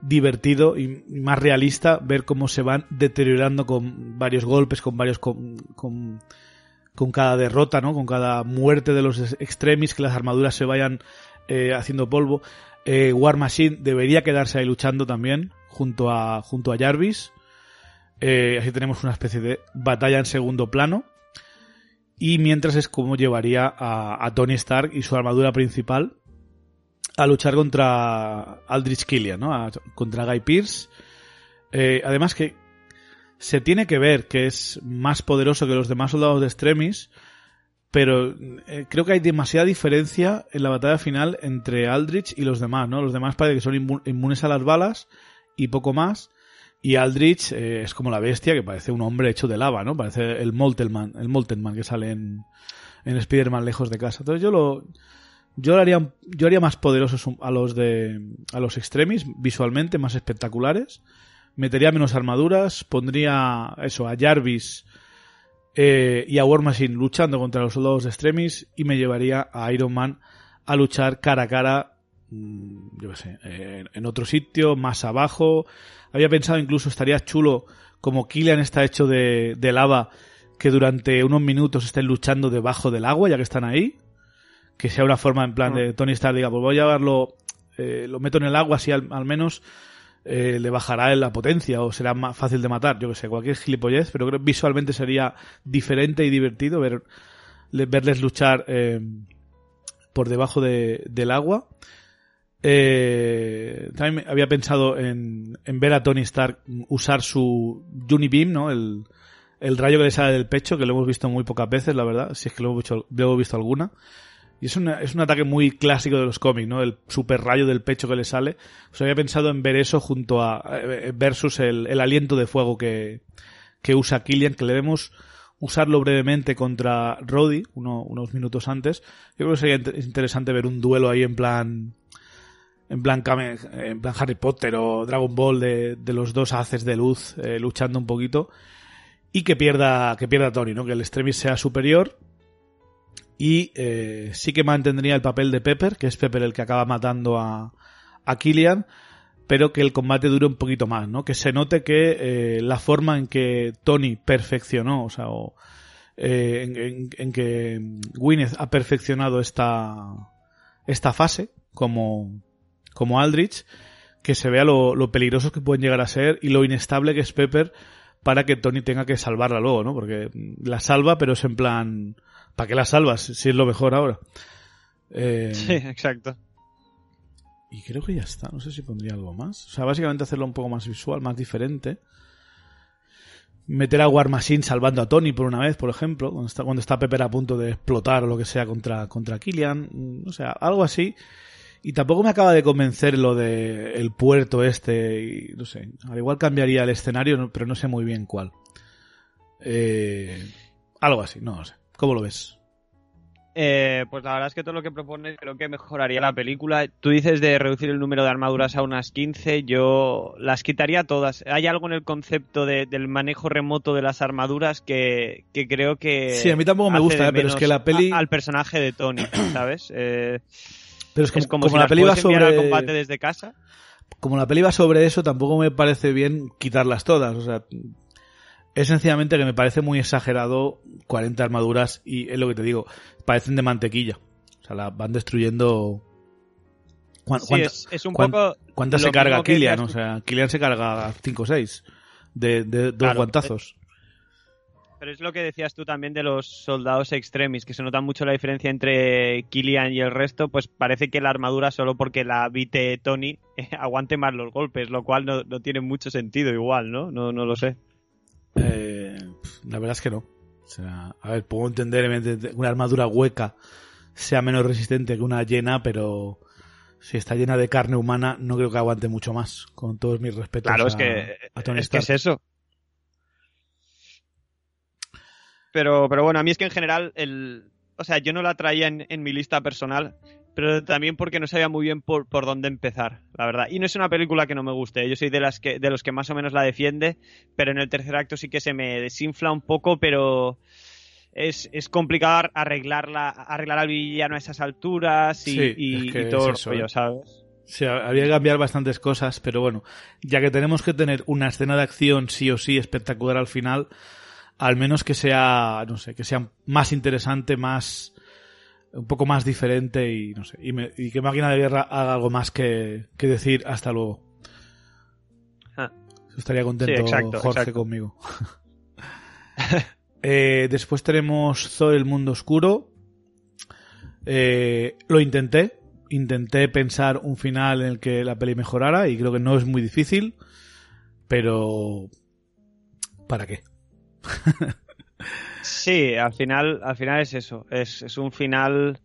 divertido y más realista ver cómo se van deteriorando con varios golpes, con varios con, con, cada derrota, ¿no? Con cada muerte de los extremis, que las armaduras se vayan eh, haciendo polvo. Eh, War Machine debería quedarse ahí luchando también junto a junto a Jarvis. Eh, así tenemos una especie de batalla en segundo plano. Y mientras es como llevaría a, Tony Stark y su armadura principal a luchar contra Aldrich Killian, ¿no? contra Guy Pierce. Eh, además que se tiene que ver que es más poderoso que los demás soldados de Extremis, pero eh, creo que hay demasiada diferencia en la batalla final entre Aldrich y los demás, ¿no? Los demás parece que son inmunes a las balas y poco más. Y Aldrich eh, es como la bestia que parece un hombre hecho de lava, ¿no? Parece el Molten el Molten Man que sale en, en Spider-Man lejos de casa. Entonces yo lo, yo haría, yo haría más poderosos a los de a los extremis, visualmente más espectaculares. Metería menos armaduras, pondría eso a Jarvis eh, y a War Machine luchando contra los soldados de extremis y me llevaría a Iron Man a luchar cara a cara, mm, yo qué sé, en otro sitio, más abajo. Había pensado incluso estaría chulo como Killian está hecho de, de lava que durante unos minutos estén luchando debajo del agua ya que están ahí que sea una forma en plan de Tony Stark diga, pues voy a llevarlo, eh, lo meto en el agua así al, menos eh, le bajará la potencia o será más fácil de matar, yo que sé, cualquier gilipollez, pero creo que visualmente sería diferente y divertido ver, verles luchar eh, por debajo de, del agua. También había pensado en, ver a Tony Stark usar su Unibeam, ¿no? El, rayo que le sale del pecho, que lo hemos visto muy pocas veces, la verdad, si es que lo hemos, visto, lo hemos visto alguna. Y es, es un ataque muy clásico de los cómics, ¿no? El super rayo del pecho que le sale. Os había pensado en ver eso junto a, eh, versus el, aliento de fuego que, que usa Killian, que le vemos usarlo brevemente contra Roddy uno, unos minutos antes. Yo creo que sería interesante ver un duelo ahí en plan, en plan, en plan Harry Potter o Dragon Ball de, de los dos haces de luz eh, luchando un poquito y que pierda, que pierda Tony, ¿no? Que el extremis sea superior y eh, sí que mantendría el papel de Pepper, que es Pepper el que acaba matando a, a Killian, pero que el combate dure un poquito más, ¿no? Que se note que eh, la forma en que Tony perfeccionó, o sea, o, eh, en, que Gwyneth ha perfeccionado esta, esta fase como, como Aldrich, que se vea lo, lo peligrosos que pueden llegar a ser y lo inestable que es Pepper para que Tony tenga que salvarla luego, ¿no? Porque la salva, pero es en plan ¿Para qué la salvas si es lo mejor ahora? Eh, sí, exacto. Y creo que ya está. No sé si pondría algo más. O sea, básicamente hacerlo un poco más visual, más diferente. Meter a War Machine salvando a Tony por una vez, por ejemplo, cuando está, cuando está Pepper a punto de explotar o lo que sea contra, contra Killian. O sea, algo así. Y tampoco me acaba de convencer lo de el puerto este. Y, no sé, al igual cambiaría el escenario, pero no sé muy bien cuál. Eh, algo así, no lo sé. ¿Cómo lo ves? Eh, pues la verdad es que todo lo que propones creo que mejoraría la película. Tú dices de reducir el número de armaduras a unas 15, yo las quitaría todas. Hay algo en el concepto del manejo remoto de las armaduras que, creo que... Sí, a mí tampoco me gusta, eh, pero es que la peli... al personaje de Tony, ¿sabes? Eh, pero es, como, como, si la peli va sobre... combate desde casa. Como la peli va sobre eso, tampoco me parece bien quitarlas todas. O sea, es sencillamente que me parece muy exagerado 40 armaduras y es lo que te digo, parecen de mantequilla. O sea, las van destruyendo es, un poco. ¿Cuántas se carga Killian? O sea, Killian se carga 5 o 6 de, de dos guantazos. Pero es lo que decías tú también de los soldados extremis, que se nota mucho la diferencia entre Killian y el resto, pues parece que la armadura solo porque la vite Tony aguante más los golpes, lo cual no, tiene mucho sentido igual, ¿no? No, no lo sé. Eh, la verdad es que no. O sea, a ver, puedo entender una armadura hueca sea menos resistente que una llena, pero si está llena de carne humana, no creo que aguante mucho más. Con todos mis respetos. Claro, es que, es, que es eso. Pero, pero bueno, a mí es que en general, el, o sea, yo no la traía en, en mi lista personal, pero también porque no sabía muy bien por, por, dónde empezar, la verdad. Y no es una película que no me guste, yo soy de, las que, de los que más o menos la defiende, pero en el tercer acto sí que se me desinfla un poco, pero es, es complicado arreglarla, arreglar al villano a esas alturas y, todo eso, ¿eh? ¿sabes? Sí, habría que cambiar bastantes cosas, pero bueno, ya que tenemos que tener una escena de acción sí o sí espectacular al final, al menos que sea, no sé, que sea más interesante, más, un poco más diferente y no sé, y, que Máquina de Guerra haga algo más que, decir hasta luego. Ah. Estaría contento Jorge conmigo. Eh, después tenemos Thor el mundo oscuro. Eh, lo intenté. Intenté pensar un final en el que la peli mejorara y creo que no es muy difícil. Pero... ¿Para qué? Sí, al final, al final es eso. Es, es un final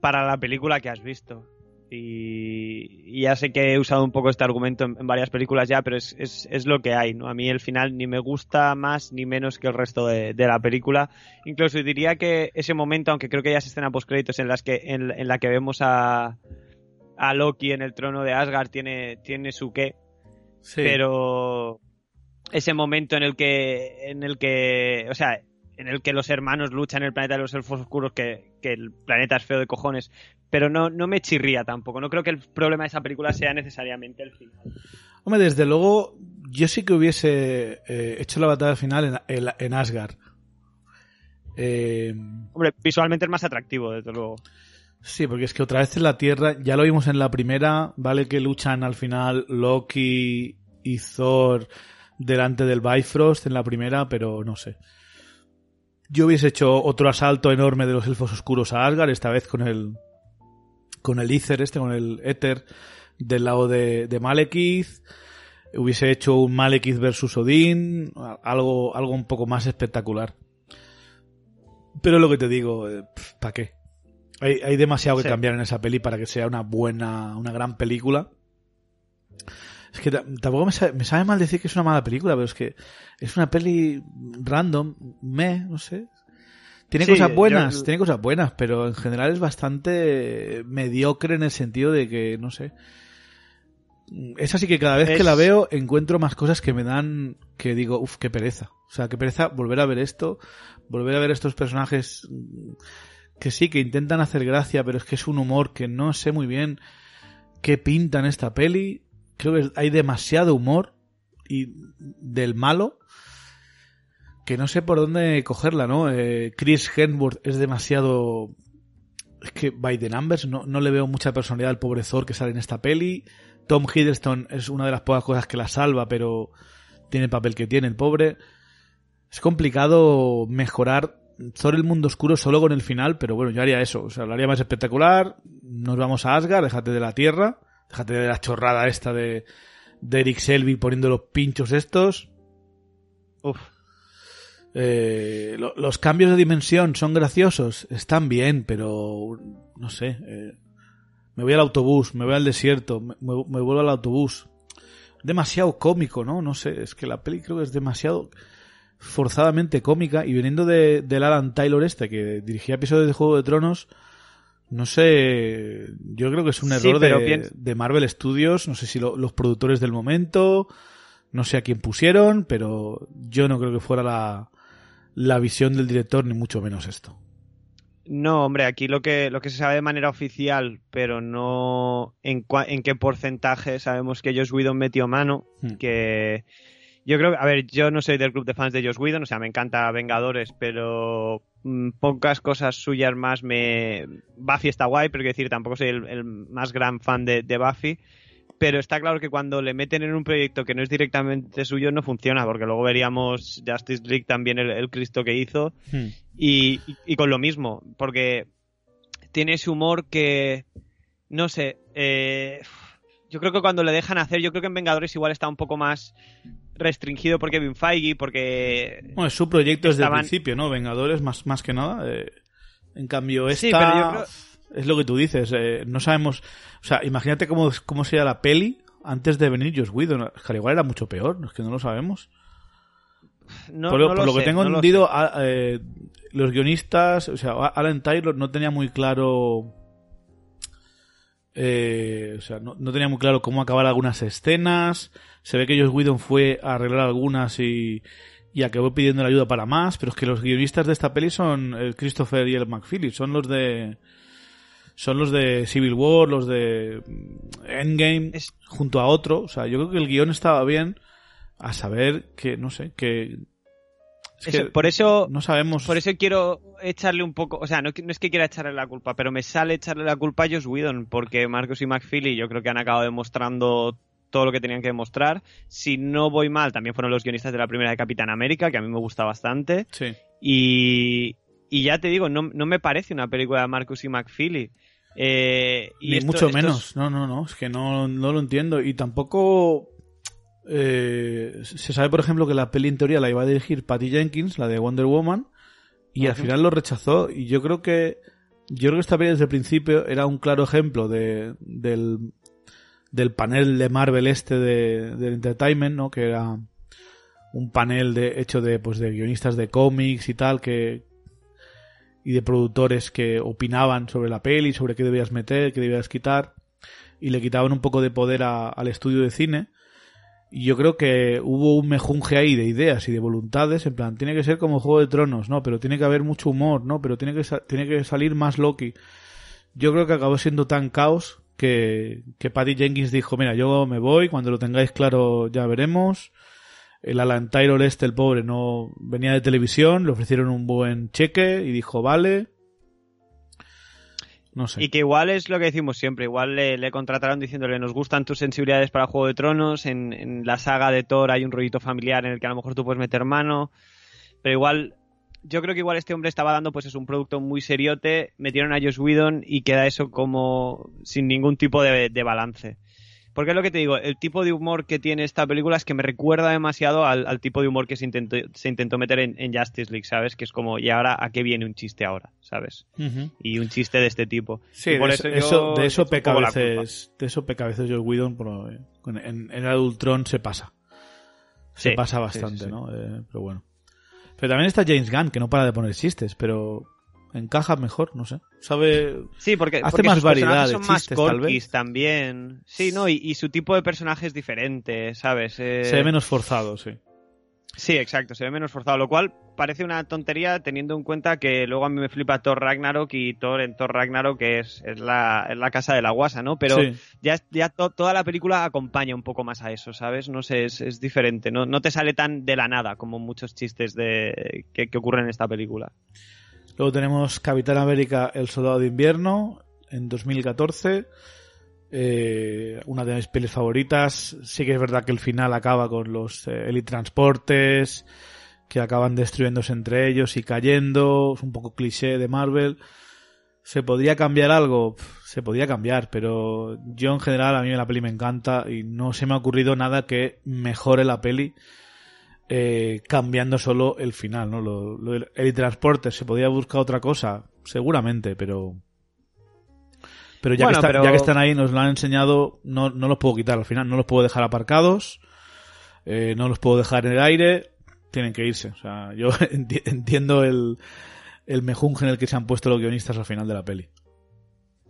para la película que has visto. Y, ya sé que he usado un poco este argumento en, varias películas ya, pero es, es, lo que hay, ¿no? A mí el final ni me gusta más ni menos que el resto de, la película. Incluso diría que ese momento, aunque creo que ya es escena post créditos en las que en, la que vemos a, a Loki en el trono de Asgard tiene, tiene su qué. Pero ese momento en el que en el que, o sea, en el que los hermanos luchan en el planeta de los elfos oscuros, que, que, el planeta es feo de cojones, pero no, no me chirría tampoco. No creo que el problema de esa película sea necesariamente el final. Hombre, desde luego, yo sí que hubiese eh, hecho la batalla final en, en, Asgard. Eh, Hombre, visualmente es más atractivo, desde luego. Sí, porque es que otra vez en la Tierra, ya lo vimos en la primera, vale que luchan al final Loki y Thor delante del Bifrost en la primera, pero no sé. Yo hubiese hecho otro asalto enorme de los elfos oscuros a Asgard, esta vez con el con el Ether este, con el Ether del lado de, de Malekith. Hubiese hecho un Malekith versus Odín, algo, algo un poco más espectacular. Pero lo que te digo, eh, ¿para qué? Hay, hay demasiado que cambiar en esa peli para que sea una buena, una gran película. Es que tampoco me sabe, me sabe, mal decir que es una mala película, pero es que es una peli random, me, no sé. Tiene cosas buenas, tiene cosas buenas, pero en general es bastante mediocre en el sentido de que, no sé. Es así que cada vez que la veo encuentro más cosas que me dan que digo, uff, qué pereza. O sea, qué pereza volver a ver esto, volver a ver estos personajes que sí, que intentan hacer gracia, pero es que es un humor que no sé muy bien qué pinta en esta peli. Creo que hay demasiado humor y del malo que no sé por dónde cogerla, ¿no? Eh, Chris Hemsworth es demasiado... Es que by the numbers no, no le veo mucha personalidad al pobre Thor que sale en esta peli. Tom Hiddleston es una de las pocas cosas que la salva, pero tiene el papel que tiene el pobre. Es complicado mejorar Thor el mundo oscuro solo con el final, pero bueno, yo haría eso. O sea, lo haría más espectacular. Nos vamos a Asgard, déjate de la Tierra. Déjate de la chorrada esta de, de Eric Selby poniendo los pinchos estos. Uf. Eh, los cambios de dimensión son graciosos, están bien, pero no sé. Eh, me voy al autobús, me voy al desierto, me, vuelvo al autobús. Demasiado cómico, ¿no? No sé, es que la peli creo que es demasiado forzadamente cómica y viniendo de, del Alan Taylor este que dirigía episodios de Juego de Tronos, no sé, yo creo que es un error de, de, Marvel Studios, no sé si los productores del momento, no sé a quién pusieron, pero yo no creo que fuera la, la visión del director, ni mucho menos esto. No, hombre, aquí lo que, lo que se sabe de manera oficial, pero no en, en qué porcentaje, sabemos que Josh Whedon metió mano, hmm. que yo creo, a ver, yo no soy del club de fans de Josh Whedon, o sea, me encanta Vengadores, pero pocas cosas suyas más me... Buffy está guay, pero quiero decir, tampoco soy el, más gran fan de, Buffy. Pero está claro que cuando le meten en un proyecto que no es directamente suyo no funciona, porque luego veríamos Justice League también el, Cristo que hizo. Hmm. Y, y, con lo mismo, porque tiene ese humor que, no sé, eh, yo creo que cuando le dejan hacer, yo creo que en Vengadores igual está un poco más restringido por Kevin Feige, porque... Bueno, es su proyecto desde el principio, ¿no? Vengadores más, más que nada. Eh, en cambio, esta... Es lo que tú dices, eh, no sabemos... O sea, imagínate cómo, cómo sería la peli antes de venir Joss Whedon. Que al igual era mucho peor, es que no lo sabemos. No, por, lo, que tengo entendido, eh, los guionistas, o sea, Alan Taylor no tenía muy claro eh, o sea, no, tenía muy claro cómo acabar algunas escenas. Se ve que Joss Whedon fue a arreglar algunas y, y acabó pidiendo la ayuda para más. Pero es que los guionistas de esta peli son el Christopher y el McPhillips. Son los de. Son los de Civil War, los de Endgame, junto a otro. O sea, yo creo que el guion estaba bien. A saber que, no sé, que por eso no sabemos. Por eso quiero echarle un poco, o sea, no, es que quiera echarle la culpa, pero me sale echarle la culpa a Josh Whedon porque Marcus y McFeely yo creo que han acabado demostrando todo lo que tenían que demostrar. Si no voy mal, también fueron los guionistas de la primera de Capitán América, que a mí me gusta bastante. Sí. Y, y ya te digo, no, no me parece una película de Marcus y McFeely. Eh, y Ni mucho menos, no, no, no, es que no, no lo entiendo. Y tampoco eh, se sabe, por ejemplo, que la peli en teoría la iba a dirigir Patty Jenkins, la de Wonder Woman, y al final lo rechazó. Y yo creo que yo creo que esta peli desde el principio era un claro ejemplo de, del, del panel de Marvel este de, del entertainment, ¿no? Que era un panel de, hecho de, pues, de guionistas de cómics y tal, que, y de productores que opinaban sobre la peli, sobre qué debías meter, qué debías quitar, y le quitaban un poco de poder al estudio de cine. Y yo creo que hubo un mejunje ahí de ideas y de voluntades, en plan, tiene que ser como Juego de Tronos, ¿no? Pero tiene que haber mucho humor, ¿no? Pero tiene que, tiene que salir más Loki. Yo creo que acabó siendo tan caos que, que Patty Jenkins dijo, mira, yo me voy, cuando lo tengáis claro ya veremos. El Alan Taylor este, el pobre, no venía de televisión, le ofrecieron un buen cheque y dijo, vale, y que igual es lo que decimos siempre, igual le, contrataron diciéndole nos gustan tus sensibilidades para Juego de Tronos, en, la saga de Thor hay un rollito familiar en el que a lo mejor tú puedes meter mano, pero igual, yo creo que igual este hombre estaba dando pues es un producto muy seriote, metieron a Josh Whedon y queda eso como sin ningún tipo de balance. Porque es lo que te digo, el tipo de humor que tiene esta película es que me recuerda demasiado al, tipo de humor que se intentó, se intentó meter en, Justice League, ¿sabes? Que es como, ¿y ahora a qué viene un chiste ahora? ¿Sabes? Y un chiste de este tipo. Sí, por de, eso, de eso peca a veces, de eso peca a veces Joe Whedon, en, en el Ultron se pasa. Se pasa bastante, ¿no? Eh, pero bueno. Pero también está James Gunn, que no para de poner chistes, pero encaja mejor, no sé. Sabe. Sí, porque hace más variedad de son chistes, más tal vez. también. Sí, no, y, su tipo de personaje es diferente, ¿sabes? Eh, se ve menos forzado, sí. Sí, exacto, se ve menos forzado, lo cual parece una tontería teniendo en cuenta que luego a mí me flipa Thor Ragnarok y Thor en Thor Ragnarok que es, es, la, es la casa de la guasa, ¿no? Pero ya, ya toda la película acompaña un poco más a eso, ¿sabes? No sé, es, es diferente, no, no te sale tan de la nada como muchos chistes de, que, que ocurren en esta película. Luego tenemos Capitán América, El Soldado de Invierno, en 2014. Eh, una de mis pelis favoritas. Sí que es verdad que el final acaba con los eh, transportes que acaban destruyéndose entre ellos y cayendo. Es un poco cliché de Marvel. ¿Se podría cambiar algo? Se podría cambiar, pero yo en general a mí la peli me encanta y no se me ha ocurrido nada que mejore la peli eh, cambiando solo el final, ¿no? Lo, transporte, ¿se podía buscar otra cosa? Seguramente, pero... Pero ya, que ya que están ahí, nos lo han enseñado, no, no los puedo quitar al final, no los puedo dejar aparcados, eh, no los puedo dejar en el aire, tienen que irse. O sea, yo entiendo el, el mejunje en el que se han puesto los guionistas al final de la peli.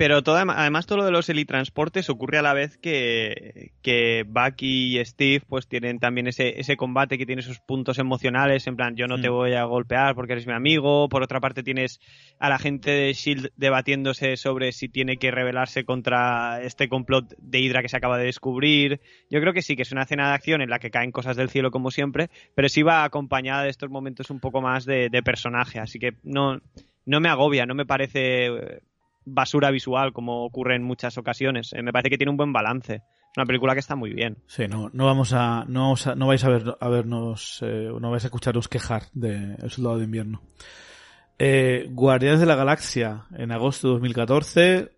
Pero todo, además todo lo de los helitransportes ocurre a la vez que, que Bucky y Steve pues tienen también ese, ese combate que tiene sus puntos emocionales, en plan yo no te mm. voy a golpear porque eres mi amigo, por otra parte tienes a la gente de Shield debatiéndose sobre si tiene que rebelarse contra este complot de Hydra que se acaba de descubrir. Yo creo que sí, que es una escena de acción en la que caen cosas del cielo como siempre, pero sí va acompañada de estos momentos un poco más de, de personaje, así que no, no me agobia, no me parece basura visual como ocurre en muchas ocasiones. Eh, me parece que tiene un buen balance. Es una película que está muy bien. Sí, no, no vamos a, no, no vais a ver, a vernos, eh, no vais a escucharos quejar de El Soldado de Invierno. Eh, Guardianes de la Galaxia en agosto de 2014.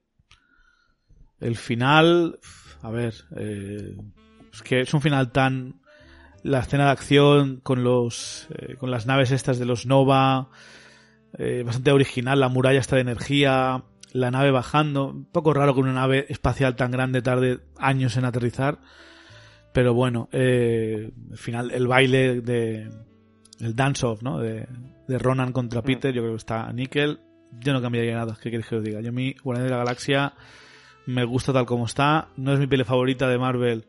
El final, a ver, eh, es que es un final tan, la escena de acción con los, con las naves estas de los Nova, bastante original, la muralla está de energía, la nave bajando. Un poco raro que una nave espacial tan grande tarde años en aterrizar. Pero bueno, eh, al final el baile de el dance-off, ¿no? De, de, Ronan contra mm. Peter, yo creo que está Nickel. Yo no cambiaría nada, ¿qué queréis que os diga? Yo mi Guardián de la Galaxia me gusta tal como está. No es mi peli favorita de Marvel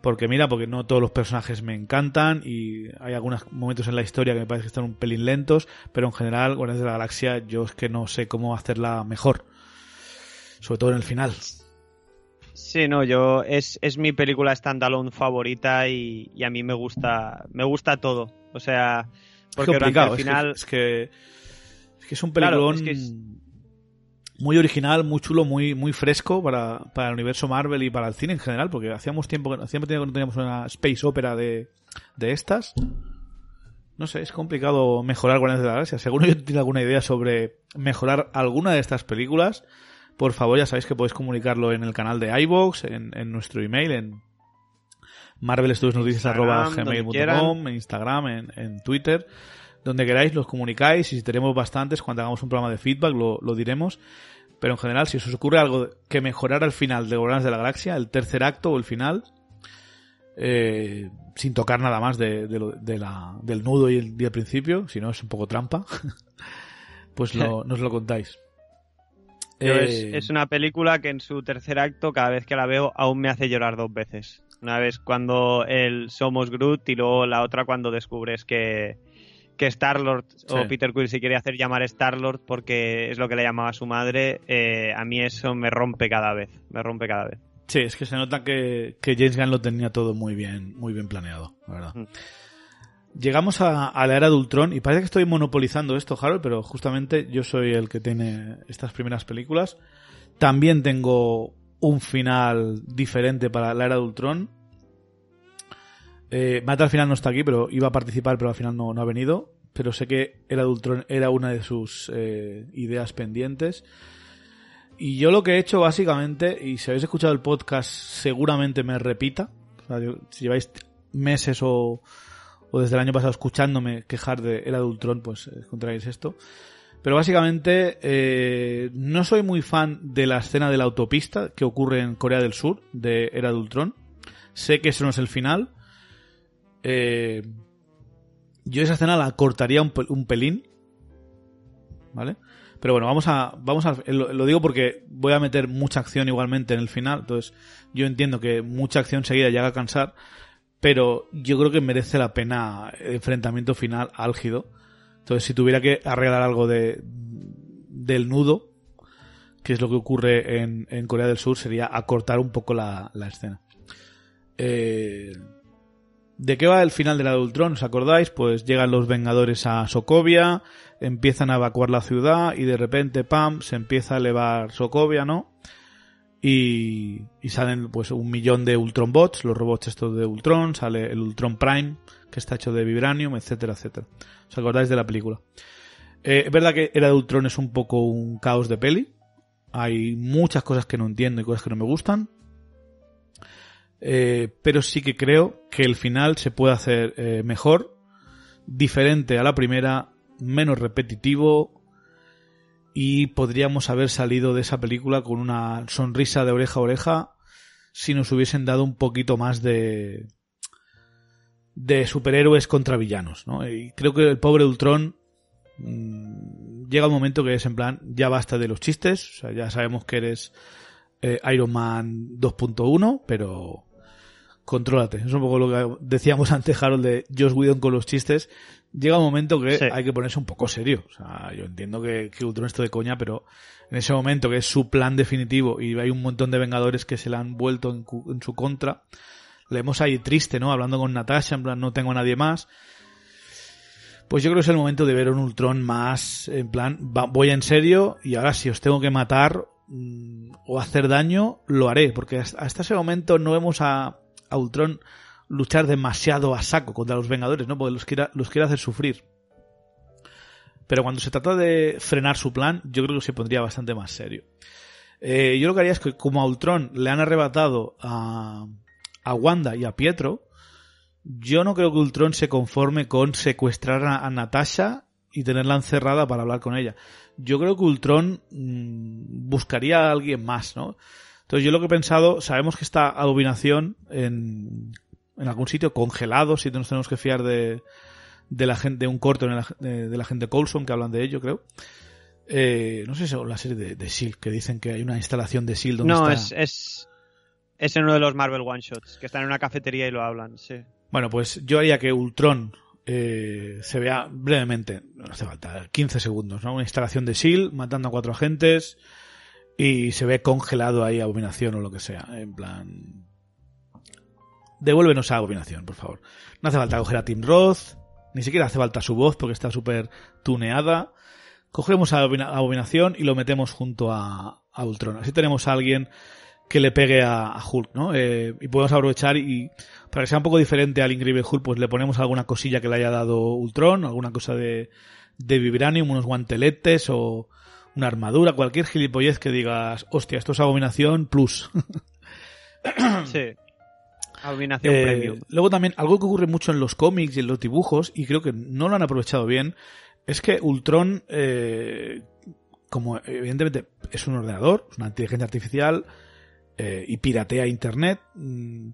porque mira, porque no todos los personajes me encantan y hay algunos momentos en la historia que me parece que están un pelín lentos, pero en general Guardianes de la Galaxia yo es que no sé cómo hacerla mejor, sobre todo en el final. Sí, no, yo es, es mi película standalone favorita y, a mí me gusta me gusta todo, o sea, porque es al final es que, es que, es un peliculón muy original, muy chulo, muy, muy fresco para, para el universo Marvel y para el cine en general, porque hacíamos tiempo que, hacíamos tiempo que no teníamos una space opera de, de estas. No sé, es complicado mejorar Guardianes de la Galaxia. Según yo tiene alguna idea sobre mejorar alguna de estas películas, por favor ya sabéis que podéis comunicarlo en el canal de iVoox, en, en nuestro email, en marvelstudiosnoticias.gmail.com, en Instagram, en, en Twitter donde queráis los comunicáis y si tenemos bastantes, cuando hagamos un programa de feedback lo, lo diremos. Pero en general, si os ocurre algo que mejorar al final de Guardianes de la Galaxia, el tercer acto o el final, eh, sin tocar nada más de, de, la, del nudo y el, principio, si no es un poco trampa, pues lo, nos lo contáis. Eh, es, una película que en su tercer acto, cada vez que la veo, aún me hace llorar dos veces. Una vez cuando el Somos Groot y luego la otra cuando descubres que, que Star-Lord o Peter Quill se quiere hacer llamar Star-Lord porque es lo que le llamaba su madre, eh, a mí eso me rompe cada vez, me rompe cada vez. Sí, es que se nota que, James Gunn lo tenía todo muy bien, muy bien planeado, la verdad. Mm. Llegamos a, la era de Ultron y parece que estoy monopolizando esto, Harold, pero justamente yo soy el que tiene estas primeras películas. También tengo un final diferente para la era de Ultron eh, Matt al final no está aquí, pero iba a participar, pero al final no, no ha venido. Pero sé que el Adultron era una de sus eh, ideas pendientes. Y yo lo que he hecho básicamente, y si habéis escuchado el podcast, seguramente me repita. si lleváis meses o, o, desde el año pasado escuchándome quejar de El Adultron, pues encontraréis esto. Pero básicamente eh, no soy muy fan de la escena de la autopista que ocurre en Corea del Sur de Era Adultron. Sé que eso no es el final, eh, yo esa escena la cortaría un, pelín. ¿Vale? Pero bueno, vamos a. Vamos a lo, digo porque voy a meter mucha acción igualmente en el final. Entonces, yo entiendo que mucha acción seguida llega a cansar. Pero yo creo que merece la pena el enfrentamiento final álgido. Entonces, si tuviera que arreglar algo de del nudo, que es lo que ocurre en, en Corea del Sur, sería acortar un poco la, la escena. Eh, ¿De qué va el final de la? ¿Os acordáis? Pues llegan los Vengadores a Sokovia, empiezan a evacuar la ciudad y de repente, pam, se empieza a elevar Sokovia, ¿no? Y, y salen pues un millón de Ultron bots, los robots estos de Ultron, sale el Ultron Prime, que está hecho de vibranium, etcétera, etcétera. ¿Os acordáis de la película? Eh, es verdad que Era de Ultron es un poco un caos de peli. Hay muchas cosas que no entiendo y cosas que no me gustan. Eh, pero sí que creo que el final se puede hacer eh, mejor, diferente a la primera, menos repetitivo y podríamos haber salido de esa película con una sonrisa de oreja a oreja si nos hubiesen dado un poquito más de de superhéroes contra villanos, ¿no? Y creo que el pobre Ultron mm, llega un momento que es en plan, ya basta de los chistes, o sea, ya sabemos que eres eh, Iron Man 2.1, pero contrólate. Es un poco lo que decíamos antes, Harold, de Josh Whedon con los chistes. Llega un momento que Sí. hay que ponerse un poco serio. O sea, yo entiendo que, que Ultron esto de coña, pero en ese momento que es su plan definitivo y hay un montón de Vengadores que se le han vuelto en, su contra, le vemos ahí triste, ¿no? Hablando con Natasha, en plan, no tengo a nadie más. Pues yo creo que es el momento de ver un Ultron más, en plan, va- voy en serio y ahora si os tengo que matar mm, o hacer daño, lo haré, porque hasta, hasta ese momento no vemos a, a Ultron luchar demasiado a saco contra los Vengadores, ¿no? Porque los quiere, los quiere hacer sufrir. Pero cuando se trata de frenar su plan, yo creo que se pondría bastante más serio. Eh, yo lo que haría es que como a Ultron le han arrebatado a, a Wanda y a Pietro, yo no creo que Ultron se conforme con secuestrar a, Natasha y tenerla encerrada para hablar con ella. Yo creo que Ultron mm, buscaría a alguien más, ¿no? Entonces yo lo que he pensado, sabemos que está Abominación en, en algún sitio congelado, si nos tenemos que fiar de, de la gente, de un corto en la- de, de la gente Coulson que hablan de ello, creo. Eh, no sé si es la serie de, de S.H.I.E.L.D. que dicen que hay una instalación de S.H.I.E.L.D. donde No, está... es, es, es en uno de los Marvel One Shots, que están en una cafetería y lo hablan, sí. Bueno, pues yo haría que Ultron eh, se vea brevemente, no hace falta, 15 segundos, ¿no? Una instalación de S.H.I.E.L.D. matando a cuatro agentes y se ve congelado ahí Abominación o lo que sea. En plan... Devuélvenos a Abominación, por favor. No hace falta coger a Tim Roth, ni siquiera hace falta su voz porque está súper tuneada. Cogemos a Abomina- a Abominación y lo metemos junto a, Ultron. Así tenemos a alguien que le pegue a, a Hulk, ¿no? Eh, y podemos aprovechar y para que sea un poco diferente al increíble Hulk, pues le ponemos alguna cosilla que le haya dado Ultron, alguna cosa de, de Vibranium, unos guanteletes o una armadura, cualquier gilipollez que digas, hostia, esto es Abominación Plus. Sí. Abominación Eh, Premium. luego también, algo que ocurre mucho en los cómics y en los dibujos, y creo que no lo han aprovechado bien, es que Ultron, eh, como evidentemente es un ordenador, es una inteligencia artificial, eh, y piratea internet, mm,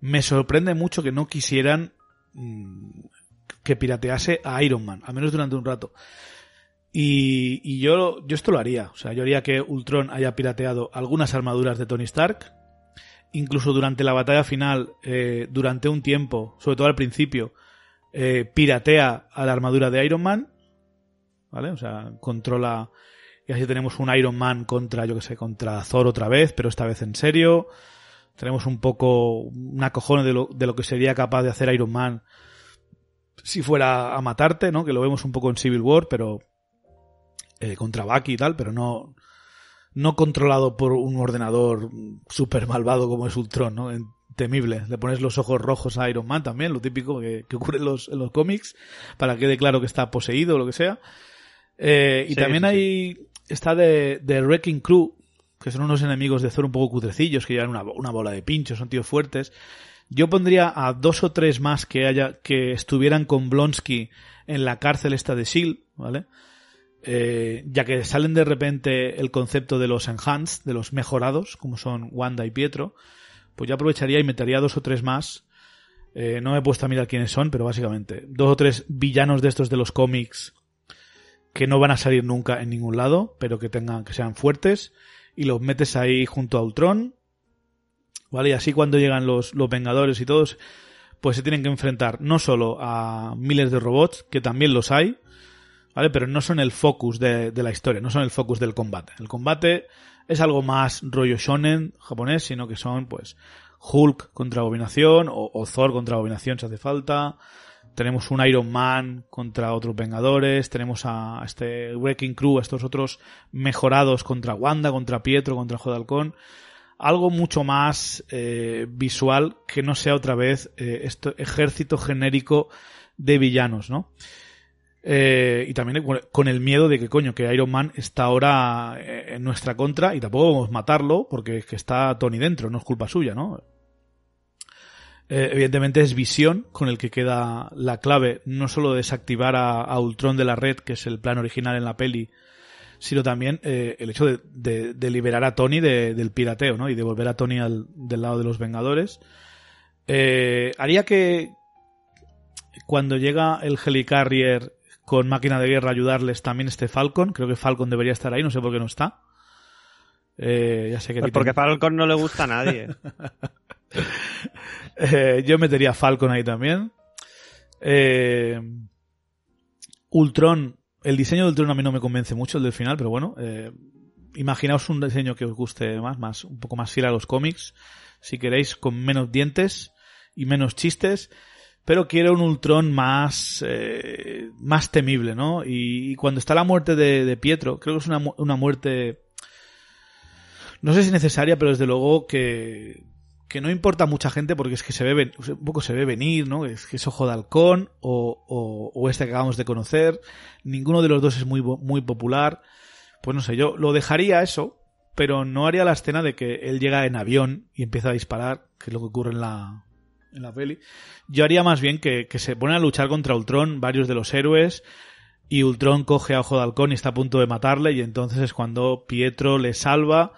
me sorprende mucho que no quisieran mm, que piratease a Iron Man, al menos durante un rato. Y, y yo, yo esto lo haría. O sea, yo haría que Ultron haya pirateado algunas armaduras de Tony Stark. Incluso durante la batalla final, eh, durante un tiempo, sobre todo al principio, eh, piratea a la armadura de Iron Man. ¿Vale? O sea, controla. Y así tenemos un Iron Man contra, yo que sé, contra Thor otra vez, pero esta vez en serio. Tenemos un poco un acojone de lo, de lo que sería capaz de hacer Iron Man si fuera a matarte, ¿no? Que lo vemos un poco en Civil War, pero eh, contra Bucky y tal, pero no no controlado por un ordenador súper malvado como es Ultron, ¿no? Temible. Le pones los ojos rojos a Iron Man también, lo típico que, que ocurre en los, en los cómics, para que quede claro que está poseído o lo que sea. Eh, y Sí, también sí, sí. hay, está de, de Wrecking Crew, que son unos enemigos de Thor un poco cutrecillos, que llevan una, una bola de pinchos, son tíos fuertes. Yo pondría a dos o tres más que haya, que estuvieran con Blonsky en la cárcel esta de S.H.I.E.L.D., ¿vale? Eh, ya que salen de repente el concepto de los enhanced, de los mejorados, como son Wanda y Pietro, pues yo aprovecharía y metería dos o tres más. Eh, no me he puesto a mirar quiénes son, pero básicamente dos o tres villanos de estos de los cómics que no van a salir nunca en ningún lado, pero que tengan, que sean fuertes, y los metes ahí junto a Ultron, ¿vale? Y así cuando llegan los, los Vengadores y todos, pues se tienen que enfrentar no solo a miles de robots, que también los hay, ¿vale? Pero no son el focus de, de la historia, no son el focus del combate. El combate es algo más rollo shonen japonés, sino que son, pues, Hulk contra Abominación o, Thor contra Abominación si hace falta. Tenemos un Iron Man contra otros Vengadores. Tenemos a este Wrecking Crew, estos otros mejorados contra Wanda, contra Pietro, contra Jodalcón. Algo mucho más eh, visual que no sea otra vez eh, este ejército genérico de villanos, ¿no? Eh, y también con el miedo de que, coño, que Iron Man está ahora eh, en nuestra contra y tampoco podemos matarlo porque es que está Tony dentro, no es culpa suya, ¿no? Eh, evidentemente es visión con el que queda la clave, no solo desactivar a, a, Ultron de la red, que es el plan original en la peli, sino también el hecho de, liberar a Tony de, del pirateo, ¿no? Y de volver a Tony al, del lado de los Vengadores. Haría que cuando llega el Helicarrier con máquina de guerra ayudarles también este Falcon. Creo que Falcon debería estar ahí, no sé por qué no está. Eh, ya sé que pues porque Falcon no le gusta a nadie. eh, yo metería Falcon ahí también. Eh, Ultron, el diseño de Ultron a mí no me convence mucho, el del final, pero bueno, eh, imaginaos un diseño que os guste más, más, un poco más fiel a los cómics, si queréis, con menos dientes y menos chistes, pero quiero un Ultron más, eh, más temible, ¿no? Y, cuando está la muerte de, Pietro, creo que es una, una muerte, no sé si necesaria, pero desde luego que, que no importa a mucha gente porque es que se ve, un poco se ve venir, ¿no? Es que es Ojo de Halcón o, o, o, este que acabamos de conocer. Ninguno de los dos es muy, muy popular. Pues no sé, yo lo dejaría eso, pero no haría la escena de que él llega en avión y empieza a disparar, que es lo que ocurre en la, en la peli. Yo haría más bien que, que se ponen a luchar contra Ultron, varios de los héroes, y Ultron coge a Ojo de Halcón y está a punto de matarle, y entonces es cuando Pietro le salva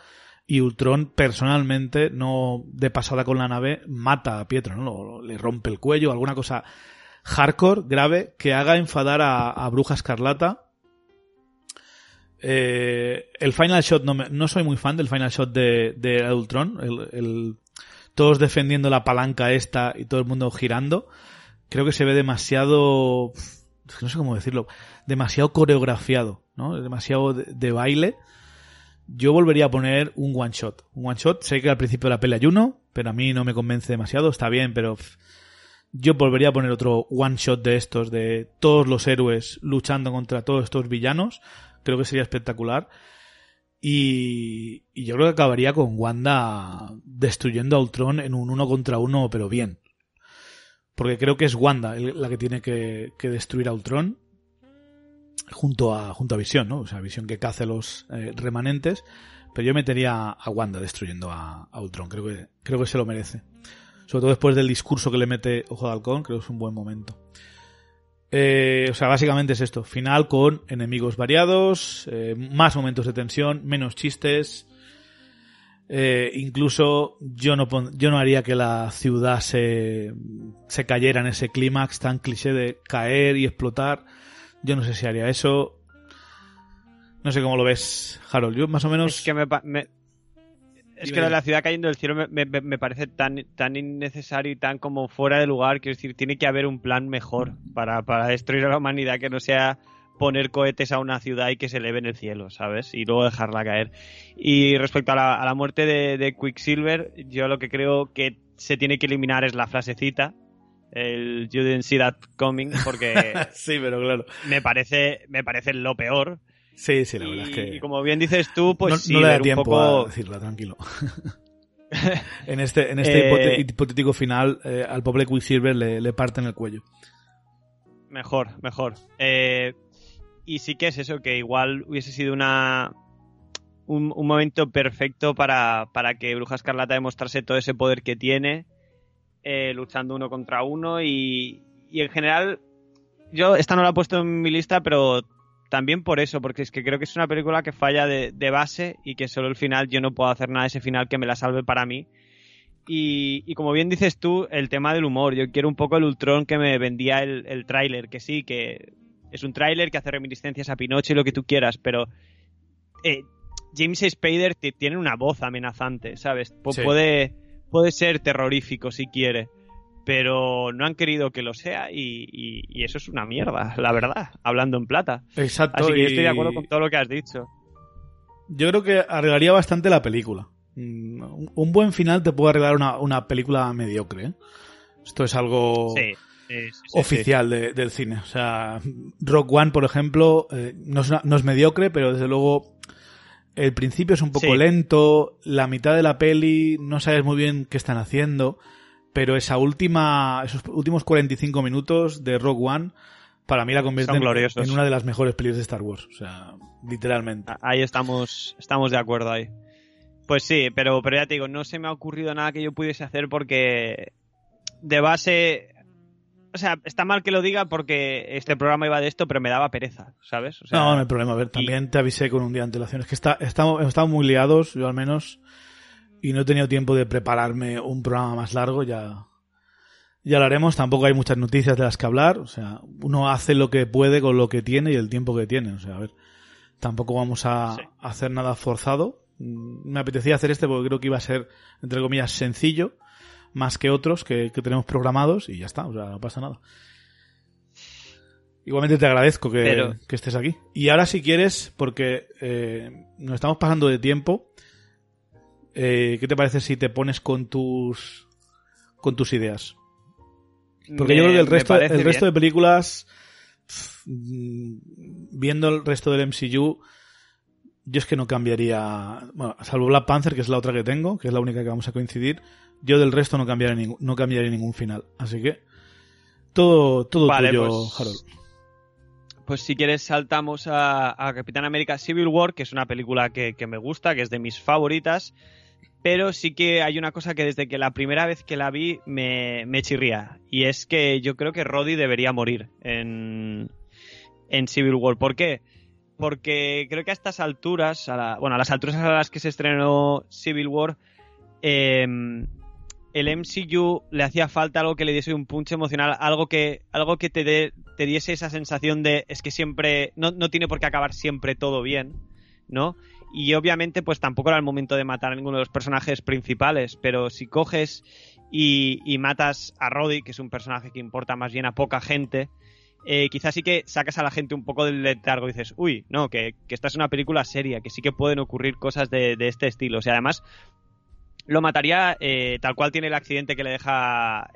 y Ultron personalmente, no de pasada con la nave, mata a Pietro, ¿no? le rompe el cuello, alguna cosa hardcore, grave, que haga enfadar a, Bruja Escarlata. Eh, el final shot, no, no, soy muy fan del final shot de, de Ultron, el, todos defendiendo la palanca esta y todo el mundo girando. Creo que se ve demasiado, no sé cómo decirlo, demasiado coreografiado, ¿no? Demasiado de baile yo volvería a poner un one shot. Un one shot, sé que al principio de la pelea hay uno, pero a mí no me convence demasiado, está bien, pero yo volvería a poner otro one shot de estos, de todos los héroes luchando contra todos estos villanos. Creo que sería espectacular. Y, y yo creo que acabaría con Wanda destruyendo a Ultron en un uno contra uno, pero bien. Porque creo que es Wanda la que tiene que, que destruir a Ultron junto a, junto a Visión, ¿no? O sea, Visión que cace los eh, remanentes, pero yo metería a Wanda destruyendo a, Ultron, creo que, creo que se lo merece. Sobre todo después del discurso que le mete Ojo de Halcón, creo que es un buen momento. Eh, o sea, básicamente es esto. Final con enemigos variados, eh, más momentos de tensión, menos chistes. incluso yo no, yo no haría que la ciudad se, se cayera en ese clímax tan cliché de caer y explotar. Yo no sé si haría eso. No sé cómo lo ves, Harold. Yo más o menos. Es que me, es que la ciudad cayendo del cielo me, parece tan, tan innecesario y tan como fuera de lugar. Quiero decir, tiene que haber un plan mejor para, para destruir a la humanidad que no sea poner cohetes a una ciudad y que se eleve en el cielo, ¿sabes? Y luego dejarla caer. Y respecto a la, a la muerte de, de, Quicksilver, yo lo que creo que se tiene que eliminar es la frasecita el You didn't see that coming porque sí, pero claro. Me parece me parece lo peor. Sí, sí, la verdad es que y como bien dices tú, pues no, le da tiempo a decirla, tranquilo. en este en este eh, hipotético final eh, al pobre Quicksilver le, le parten el cuello. Mejor, mejor. Eh, y sí que es eso, que igual hubiese sido una un, un momento perfecto para, para que Bruja Escarlata demostrase todo ese poder que tiene luchando uno contra uno y, en general yo esta no la he puesto en mi lista, pero también por eso, porque es que creo que es una película que falla de, base y que solo el final yo no puedo hacer nada de ese final que me la salve para mí. Y, como bien dices tú, el tema del humor, yo quiero un poco el Ultron que me vendía el, el tráiler, que sí, que es un tráiler que hace reminiscencias a Pinocho y lo que tú quieras, pero eh, James Spader tiene una voz amenazante, ¿sabes? Puede puede ser terrorífico si quiere, pero no han querido que lo sea y, eso es una mierda, la verdad, hablando en plata. Exacto. Así que yo estoy de acuerdo con todo lo que has dicho. Yo creo que arreglaría bastante la película. Mm, un buen final te puede arreglar una, película mediocre. ¿eh? Esto es algo oficial del cine. O sea, Rock One, por ejemplo, eh, no, es no, es mediocre, pero desde luego el principio es un poco lento, la mitad de la peli no sabes muy bien qué están haciendo, pero esa última, esos últimos 45 minutos de Rogue One, para mí la convierten en una de las mejores pelis de Star Wars, o sea, literalmente. Ahí estamos, estamos de acuerdo ahí. Pues sí, pero, pero ya te digo, no se me ha ocurrido nada que yo pudiese hacer porque de base o sea, está mal que lo diga porque este programa iba de esto, pero me daba pereza, ¿sabes? no, no hay problema. A ver, también te avisé con un día de antelación. Es que está, estamos, muy liados, yo al menos, y no he tenido tiempo de prepararme un programa más largo. Ya, Ya lo haremos, tampoco hay muchas noticias de las que hablar, o sea, uno hace lo que puede con lo que tiene y el tiempo que tiene, o sea, a ver, tampoco vamos a hacer nada forzado. Mm, me apetecía hacer este porque creo que iba a ser, entre comillas, sencillo, más que otros que, tenemos programados y ya está, o sea, no pasa nada. Igualmente te agradezco que, estés aquí. Y ahora si quieres, porque eh, nos estamos pasando de tiempo, eh, ¿qué te parece si te pones con tus con tus ideas? Porque yo creo que el resto, el resto de películas, viendo el resto del MCU, yo es que no cambiaría, bueno, salvo Black Panther, que es la otra que tengo, que es la única que vamos a coincidir, yo del resto no cambiaría, ningún, no cambiaría ningún final. Así que todo, todo tuyo, pues, Harold. Pues si quieres saltamos a, Capitán América Civil War, que es una película que, que me gusta, que es de mis favoritas pero sí que hay una cosa que desde que la primera vez que la vi me, chirría. Y es que yo creo que Roddy debería morir en, en Civil War. ¿Por qué? Porque creo que a estas alturas, a bueno, a las alturas a las que se estrenó Civil War, em, el MCU le hacía falta algo que le diese un punch emocional, algo que, algo que te, te diese esa sensación de es que siempre, no, no tiene por qué acabar siempre todo bien, ¿no? Y obviamente, pues tampoco era el momento de matar a ninguno de los personajes principales, pero si coges y, matas a Roddy, que es un personaje que importa más bien a poca gente, eh, quizás sí que sacas a la gente un poco del letargo y dices, uy, no, que, esta es una película seria, que sí que pueden ocurrir cosas de, este estilo. O sea, además, lo mataría eh, tal cual tiene el accidente que le deja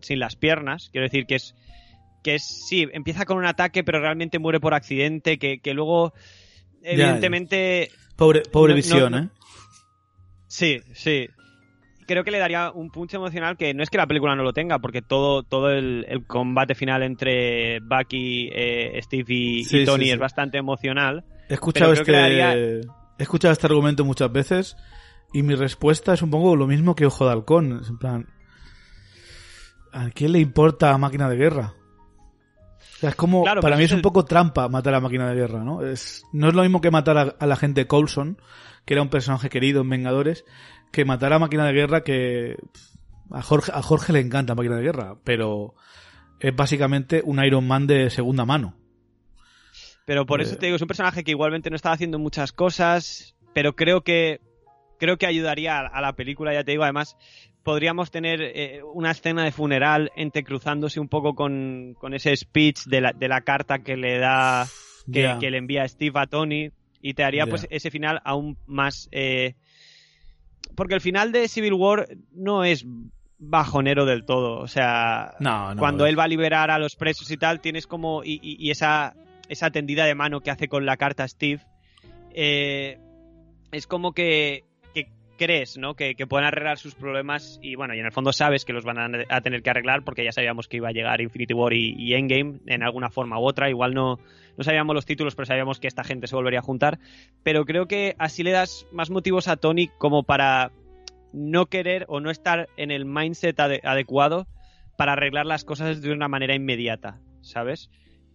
sin las piernas. Quiero decir que es, que es, sí, empieza con un ataque, pero realmente muere por accidente, que, que luego evidentemente... Pobre, pobre visión, ¿eh? Sí, sí. Creo que le daría un punch emocional que no es que la película no lo tenga, porque todo, todo el, combate final entre Bucky, eh, Steve y, Tony es bastante emocional. He escuchado, este, he escuchado este argumento muchas veces y mi respuesta es un poco lo mismo que Ojo de Halcón. en plan, ¿a quién le importa Máquina de Guerra? Es como, para mí es un poco trampa matar a la máquina de guerra, ¿no? Es, no es lo mismo que matar a, la gente Coulson, que era un personaje querido en Vengadores, que matar a máquina de guerra que a Jorge, a Jorge le encanta máquina de guerra, pero es básicamente un Iron Man de segunda mano. Pero por eso eh. te digo, es un personaje que igualmente no estaba haciendo muchas cosas, pero creo que creo que ayudaría a la película, ya te digo, además podríamos tener eh, una escena de funeral entrecruzándose un poco con, ese speech de la, de la, carta que le da, que, le envía Steve a Tony, y te haría pues ese final aún más... Eh, porque el final de Civil War no es bajonero del todo, o sea, cuando él va a liberar a los presos y tal, tienes como... y, esa, esa tendida de mano que hace con la carta Steve, eh, es como que crees, ¿no? Que, pueden arreglar sus problemas y bueno, y en el fondo sabes que los van a, tener que arreglar porque ya sabíamos que iba a llegar Infinity War y, Endgame en alguna forma u otra. Igual no, no sabíamos los títulos, pero sabíamos que esta gente se volvería a juntar. Pero creo que así le das más motivos a Tony como para no querer o no estar en el mindset adecuado para arreglar las cosas de una manera inmediata, ¿sabes?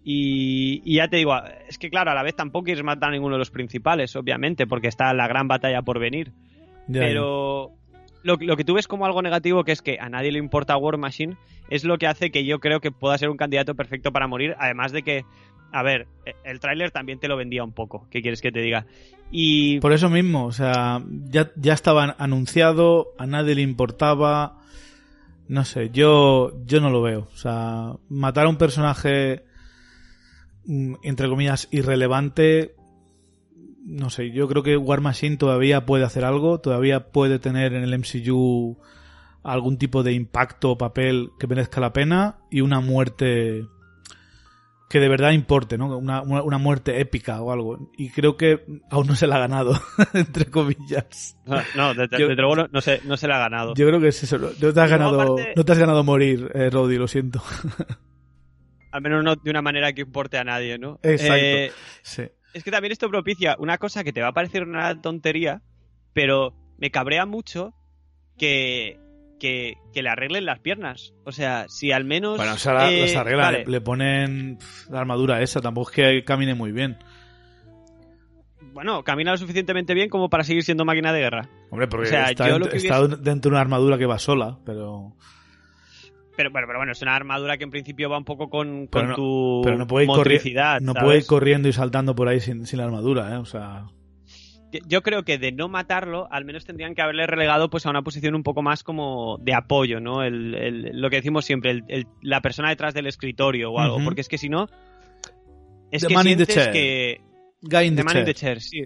Y, y, ya te digo, es que claro, a la vez tampoco quieres matar a ninguno de los principales, obviamente, porque está la gran batalla por venir. Pero lo, que tú ves como algo negativo, que es que a nadie le importa War Machine, es lo que hace que yo creo que pueda ser un candidato perfecto para morir, además de que a ver, e, el tráiler también te lo vendía un poco. ¿Qué quieres que te diga? Y por eso mismo, o sea, ya, ya estaba anunciado, a nadie le importaba. No sé, yo, yo no lo veo. O sea, matar a un personaje, mm, entre comillas, irrelevante, no sé, yo creo que War Machine todavía puede hacer algo, todavía puede tener en el MCU algún tipo de impacto o papel que merezca la pena y una muerte que de verdad importe, ¿no? Una, una, muerte épica o algo. Y creo que aún no se la ha ganado, entre comillas. No, desde, luego no, se, no se la ha ganado. Yo creo que es eso. No te has, ganado, no te has ganado morir, eh, Roddy, lo siento. Al menos no de una manera que importe a nadie, ¿no? Exacto. Eh, sí es que también esto propicia una cosa que te va a parecer una tontería, pero me cabrea mucho que, que, le arreglen las piernas. O sea, si al menos. Bueno, o sea, las arreglan, le, ponen la armadura esa, tampoco es que camine muy bien. Bueno, camina lo suficientemente bien como para seguir siendo máquina de guerra. Hombre, porque está, dentro de una armadura que va sola, pero. Pero bueno, pero bueno, es una armadura que en principio va un poco con, Pero con no- tu Pero no puede, ir corri- motricidad, no ¿sabes? puede ir corriendo y saltando por ahí sin, sin la armadura, ¿eh? O sea... Yo creo que de no matarlo, al menos tendrían que haberle relegado pues a una posición un poco más como de apoyo, ¿no? El, el- lo que decimos siempre, el- la persona detrás del escritorio o algo, porque es que si no... Es The que man in the sientes chair. que... Guy in The the man in the chair, sí.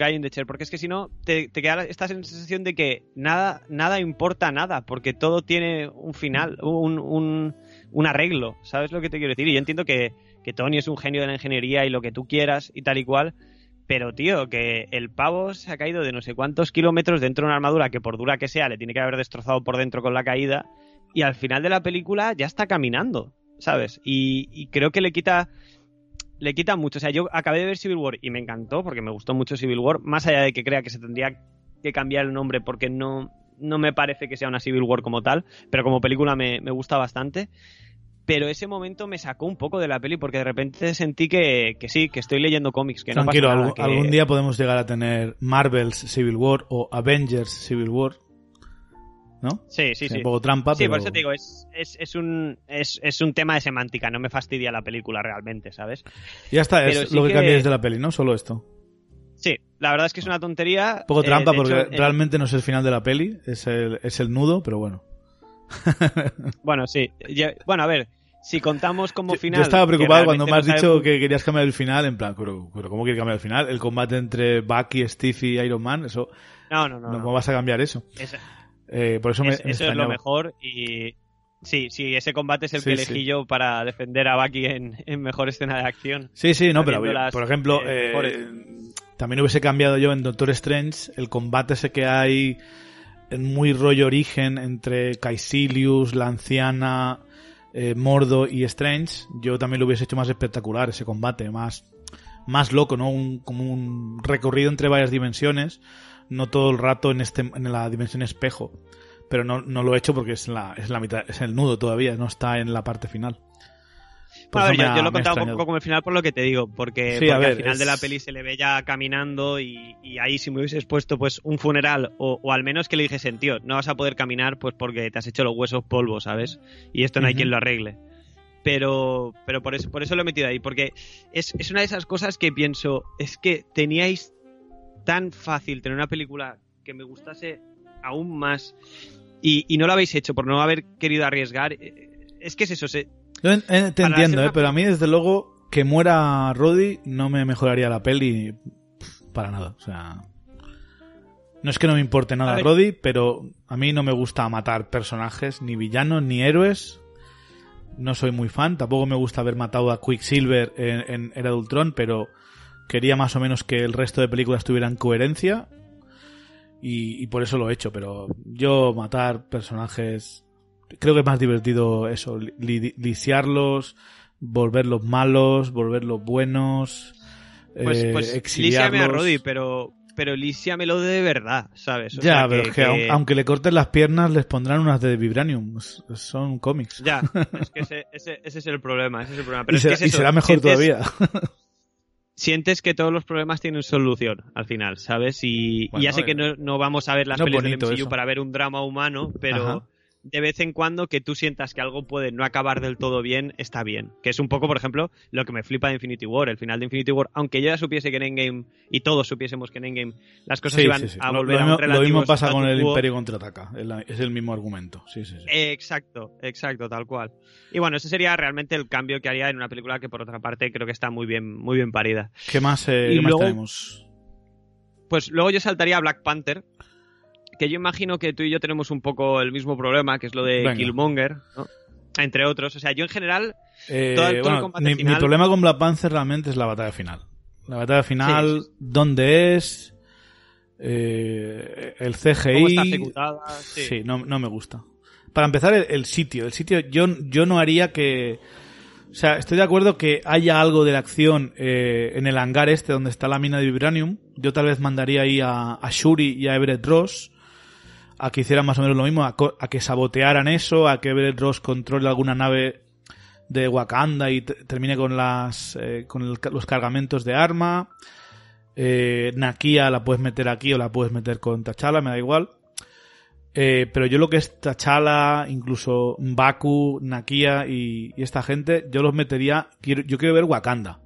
Guy in the porque es que si no, te, te queda esta sensación de que nada, nada importa nada, porque todo tiene un final, un, un, arreglo, ¿sabes lo que te quiero decir? Y yo entiendo que, que Tony es un genio de la ingeniería y lo que tú quieras y tal y cual, pero tío, que el pavo se ha caído de no sé cuántos kilómetros dentro de una armadura que por dura que sea le tiene que haber destrozado por dentro con la caída y al final de la película ya está caminando, ¿sabes? Y creo que le quita le quita mucho. O sea, yo acabé de ver Civil War y me encantó porque me gustó mucho Civil War, más allá de que crea que se tendría que cambiar el nombre porque no, no me parece que sea una Civil War como tal, pero como película me, me gusta bastante. Pero ese momento me sacó un poco de la peli porque de repente sentí que, que sí, que estoy leyendo cómics, que Tranquilo, no pasa nada, algún, que- algún día podemos llegar a tener Marvel's Civil War o Avengers Civil War. ¿No? Sí, sí, sí. Un poco trampa, Sí, pero... por eso te digo, es, es, es, un, es, es un tema de semántica, no me fastidia la película realmente, ¿sabes? Ya está, es sí lo que, que- cambiáis de la peli, ¿no? Solo esto. Sí, la verdad es que es una tontería. Un poco eh, trampa porque hecho, realmente no es el final de la peli, es el, es el nudo, pero bueno. Bueno, sí. Bueno, a ver, si contamos como final. Yo estaba preocupado cuando me has no dicho que querías cambiar el final, en plan, pero, pero ¿cómo quieres cambiar el final? El combate entre Bucky, Steve y Iron Man, eso, No, no, no. no, no. ¿cómo vas a cambiar eso? Es- Eh, por eso me, es- me eso es lo mejor y. Sí, sí, ese combate es el Sí, que sí. elegí yo para defender a Bucky en, en mejor escena de acción. Sí, sí, no, pero las, por ejemplo, eh, eh, también hubiese cambiado yo en Doctor Strange el combate ese que hay en muy rollo origen entre Caecilius, la anciana, Mordo y Strange. Yo también lo hubiese hecho más espectacular ese combate, más, más loco, ¿no? Un, como un recorrido entre varias dimensiones, no todo el rato en este, en la dimensión espejo. Pero no, no lo he hecho porque es la, es la mitad, es el nudo todavía, no está en la parte final. Bueno, a ver, yo, yo lo me ha contaba un poco como el final por lo que te digo, porque, Sí, porque a ver, al final de la peli se le ve ya caminando y, y ahí si me hubieses puesto pues un funeral o, o al menos que le dijesen, tío, no vas a poder caminar pues porque te has hecho los huesos polvo, ¿sabes? Y esto no hay quien lo arregle. Pero, pero por eso, por eso lo he metido ahí, porque es, es una de esas cosas que pienso, es que teníais tan fácil tener una película que me gustase aún más y, y no lo habéis hecho por no haber querido arriesgar. Eh, Es que es eso, se, Yo en- en- te entiendo, eh, una- pero a mí desde luego que muera Roddy no me mejoraría la peli para nada. O sea, no es que no me importe nada. Roddy, pero a mí no me gusta matar personajes, ni villanos, ni héroes. No soy muy fan. Tampoco me gusta haber matado a Quicksilver en, en Era de Ultron, pero quería más o menos que el resto de películas tuvieran coherencia. Y, y por eso lo he hecho, pero yo matar personajes creo que es más divertido eso, li- li- lisiarlos, volverlos malos, volverlos buenos, Pues, eh, pues exiliarlos. a Roddy, pero, pero lísiamelo de verdad, ¿sabes? O ya, sea, pero es que, aun- aunque le corten las piernas, les pondrán unas de Vibranium. Son cómics. Ya, es que ese, ese, ese es el problema, ese es el problema. Pero y, es será, que es y eso, será mejor sientes- todavía. Sientes que todos los problemas tienen solución al final, ¿sabes? Y, ya sé que eh, no, no vamos a ver las no pelis del MCU eso. para ver un drama humano, pero Ajá. De vez en cuando que tú sientas que algo puede no acabar del todo bien, está bien. Que es un poco, por ejemplo, lo que me flipa de Infinity War. El final de Infinity War, aunque yo ya supiese que en Endgame, y todos supiésemos que en Endgame las cosas Sí, iban sí, sí. a volver lo, a un mismo, lo relativo mismo pasa con el. Imperio contraataca. Es el mismo argumento. Sí, sí, sí. Exacto, exacto, tal cual. Y bueno, ese sería realmente el cambio que haría en una película que por otra parte creo que está muy bien, muy bien parida. ¿Qué más, eh, y qué más luego- tenemos? Pues luego yo saltaría a Black Panther, que yo imagino que tú y yo tenemos un poco el mismo problema, que es lo de Venga. Killmonger, ¿no? entre otros. O sea, yo en general, Eh, todo el combate mi, final- mi problema con Black Panther realmente es la batalla final. La batalla final, Sí, sí, sí. ¿dónde es? Eh, el CGI. cómo está ejecutada. Sí. Sí, no, no me gusta. Para empezar, el, el sitio. El sitio, yo, yo no haría que. O sea, estoy de acuerdo que haya algo de la acción eh, en el hangar este donde está la mina de Vibranium. Yo tal vez mandaría ahí a, a Shuri y a Everett Ross a que hicieran más o menos lo mismo, a, que sabotearan eso, a que Everett Ross controle alguna nave de Wakanda y te- termine con las eh, con el los cargamentos de arma. Eh, Nakia la puedes meter aquí o la puedes meter con T'Challa, me da igual. Eh, pero yo lo que es T'Challa, incluso Baku, Nakia y, y esta gente, yo los metería. Quiero, yo quiero ver Wakanda.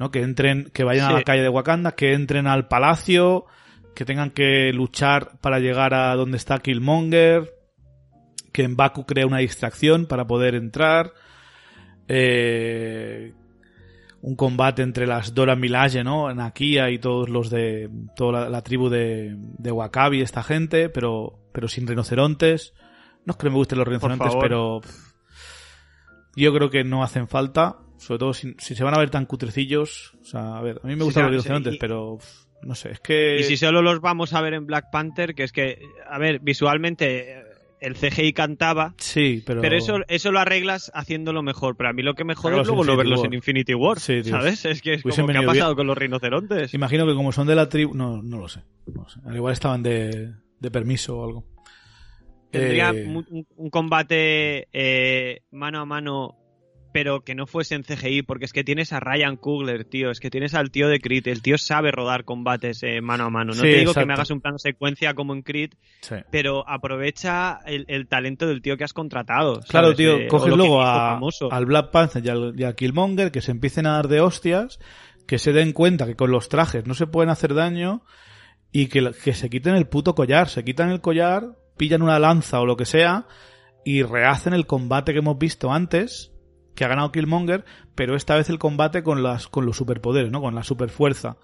¿No? Que entren, que vayan a la calle de Wakanda, que entren al palacio, que tengan que luchar para llegar a donde está Killmonger, que en Baku crea una distracción para poder entrar. Eh, un combate entre las Dora Milaje, ¿no? Nakia y todos los de toda la, la tribu de, de Wakabi, esta gente, pero pero sin rinocerontes. No es que me gusten los rinocerontes, pero yo creo que no hacen falta, sobre todo si, si se van a ver tan cutrecillos. O sea, a ver, a mí me Sí, gustan los sí, rinocerontes, y- pero no sé, es que Y si solo los vamos a ver en Black Panther, que es que, a ver, visualmente eh, el CGI cantaba, sí, pero pero eso, eso lo arreglas haciéndolo mejor. Pero a mí lo que me jode Sácalos es luego no verlos War. en Infinity War, Sí. ¿sabes? Es que es Hubiesen como que ha pasado bien. con los rinocerontes. imagino que como son de la tribu, no, no lo sé, no lo sé. Al igual estaban de, de permiso o algo. Tendría Eh, un combate eh, mano a mano, pero que no fuese en CGI, porque es que tienes a Ryan Coogler, tío. Es que tienes al tío de Creed. El tío sabe rodar combates eh, mano a mano. No Sí, te digo que me hagas un plano secuencia como en Creed, sí. pero aprovecha el, el talento del tío que has contratado. Claro, ¿sabes? tío, Eh, coges luego a, al Black Panther y al, y a Killmonger que se empiecen a dar de hostias, que se den cuenta que con los trajes no se pueden hacer daño y que, que se quiten el puto collar, se quitan el collar, pillan una lanza o lo que sea y rehacen el combate que hemos visto antes, que ha ganado Killmonger, pero esta vez el combate con las con los superpoderes, ¿no? Con la superfuerza.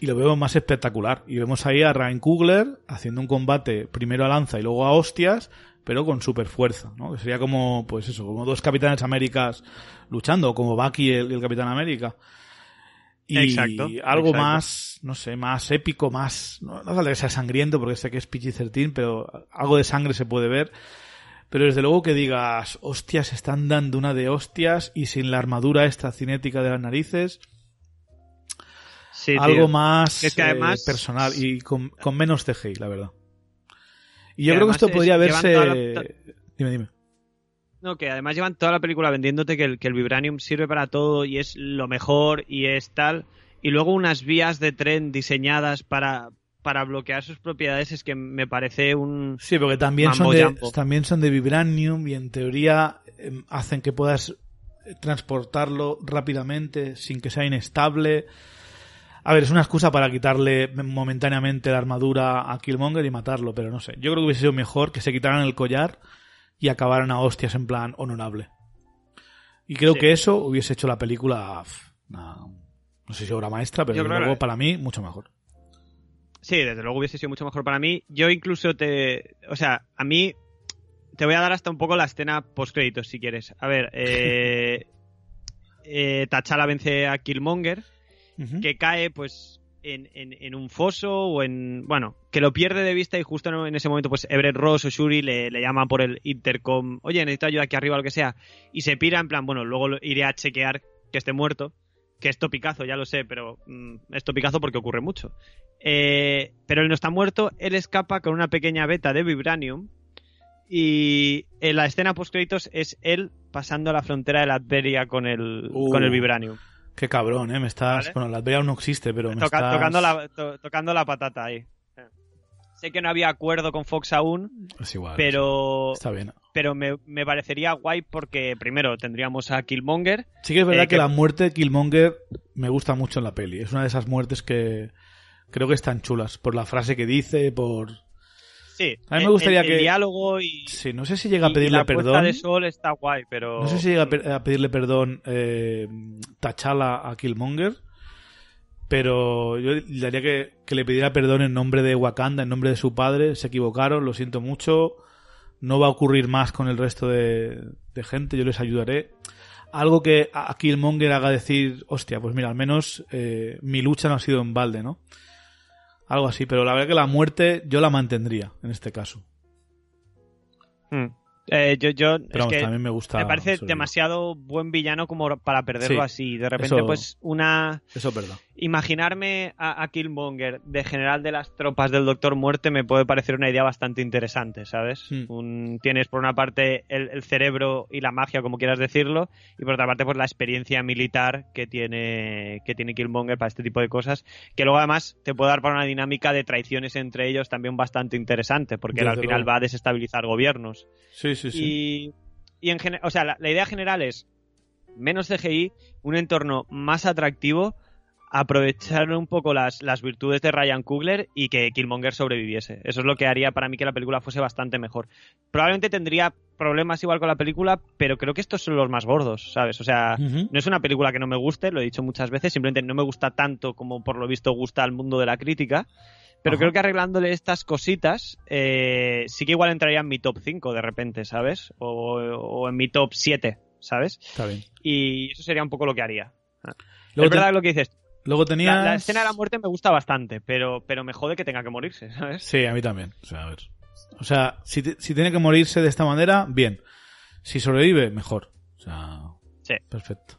Y lo vemos más espectacular. Y vemos ahí a Ryan Coogler haciendo un combate primero a lanza y luego a hostias, pero con super fuerza, ¿no? Que sería como, pues eso, como dos Capitanes Américas luchando, como Bucky y el, el Capitán América. Y Exacto, algo exacto. más, no sé, más épico, más, no, no falta que sea sangriento porque sé que es PG-13, pero algo de sangre se puede ver. Pero desde luego que digas, hostias, están dando una de hostias y sin la armadura esta cinética de las narices, Sí, tío. algo más Es que eh, personal y con, con menos CGI, la verdad. Y yo Que creo que esto es- podría verse... la- Dime, dime. No, que además llevan toda la película vendiéndote que el, que el Vibranium sirve para todo y es lo mejor y es tal. Y luego unas vías de tren diseñadas para, para bloquear sus propiedades es que me parece un... Sí, porque también son, de, también son de vibranium y en teoría em, hacen que puedas eh, transportarlo rápidamente sin que sea inestable. A ver, es una excusa para quitarle momentáneamente la armadura a Killmonger y matarlo, pero no sé. Yo creo que hubiese sido mejor que se quitaran el collar y acabaran a hostias en plan honorable. Y creo Sí. que eso hubiese hecho la película una- no sé si obra maestra, pero luego para mí mucho mejor. Sí, desde luego hubiese sido mucho mejor para mí. Yo incluso te... O sea, a mí... Te voy a dar hasta un poco la escena post-créditos, si quieres. A ver, eh... eh, T'Challa vence a Killmonger. Que cae pues en, en- en un foso o en bueno que lo pierde de vista y justo en- ese momento pues Everett Ross o Shuri le, le llaman por el intercom oye necesito ayuda aquí arriba o lo que sea y se pira en plan bueno luego iré a chequear que esté muerto que es topicazo ya lo sé pero mm, es topicazo porque ocurre mucho Eh, pero él no está muerto él escapa con una pequeña beta de vibranium y en la escena post créditos es él pasando la frontera de Latveria con el Uh. con el vibranium Qué cabrón, ¿eh? Me estás... Vale. Bueno, la Latveria aún no existe, pero me Toca- estás... tocando, la, to- tocando la patata ahí. Sé que no había acuerdo con Fox aún, Es igual. pero, Está bien. pero me, me parecería guay porque primero tendríamos a Killmonger. Sí que es verdad Eh, que que- la muerte de Killmonger me gusta mucho en la peli. Es una de esas muertes que creo que están chulas. Por la frase que dice, por... Sí, A mí me el- gustaría el, que- diálogo y, Sí, no sé si llega a y- y pedirle la perdón. de sol está guay, pero... No sé si llega a pe- a pedirle perdón eh, T'Challa a Killmonger. Pero yo le daría que, que le pidiera perdón en nombre de Wakanda, en nombre de su padre. Se equivocaron, lo siento mucho. No va a ocurrir más con el resto de, de gente, yo les ayudaré. Algo que a Killmonger haga decir, hostia, pues mira, al menos eh, mi lucha no ha sido en balde, ¿no? Algo así, pero la verdad que la muerte yo la mantendría en este caso. Mm. Eh, yo, yo Pero es vamos, que también me gusta. me parece demasiado buen villano como para perderlo Sí, así. De repente, eso- pues una... Eso es verdad. Imaginarme a, Killmonger de general de las tropas del Doctor Muerte me puede parecer una idea bastante interesante, ¿sabes? Hmm. tienes por una parte el, cerebro y la magia, como quieras decirlo, y por otra parte pues la experiencia militar que tiene, que tiene Killmonger para este tipo de cosas, que luego además te puede dar para una dinámica de traiciones entre ellos también bastante interesante, porque al final va a desestabilizar gobiernos. Sí, sí, sí. Y, en general, o sea, la idea general es menos CGI, un entorno más atractivo, aprovechar un poco las, las virtudes de Ryan Coogler y que Killmonger sobreviviese. Eso es lo que haría para mí que la película fuese bastante mejor. Probablemente tendría problemas igual con la película, pero creo que estos son los más gordos, ¿sabes? O sea, no es una película que no me guste, lo he dicho muchas veces, simplemente no me gusta tanto como por lo visto gusta al mundo de la crítica. Pero creo que arreglándole estas cositas, eh, sí que igual entraría en mi top 5 de repente, ¿sabes? O, o en mi top 7, ¿sabes? Está bien. Y eso sería un poco lo que haría. es verdad lo que dices. Luego tenías... La, escena de la muerte me gusta bastante, pero, pero me jode que tenga que morirse, ¿sabes? Sí, a mí también. O sea, a ver. O sea, si, si tiene que morirse de esta manera, bien. Si sobrevive, mejor. O sea, sí. perfecto.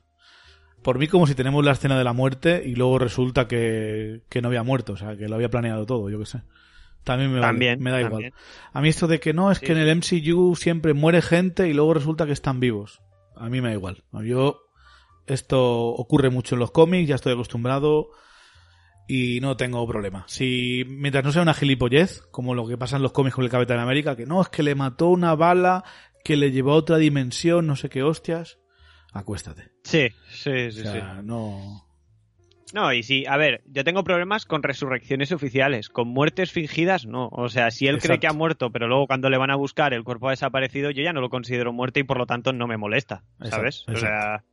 Por mí, como si tenemos la escena de la muerte y luego resulta que, que no había muerto, o sea, que lo había planeado todo, yo qué sé. También me, me da igual. A mí esto de que no, es que en el MCU siempre muere gente y luego resulta que están vivos. A mí me da igual. Yo esto ocurre mucho en los cómics, ya estoy acostumbrado y no tengo problema. Si mientras no sea una gilipollez, como lo que pasa en los cómics con el Capitán América, que no, es que le mató una bala que le llevó a otra dimensión, no sé qué hostias, acuéstate. Sí, sí, sí, No. No, y sí, a ver, yo tengo problemas con resurrecciones oficiales, con muertes fingidas no. O sea, si él cree que ha muerto, pero luego cuando le van a buscar el cuerpo ha desaparecido, yo ya no lo considero muerte y por lo tanto no me molesta, ¿sabes? O sea,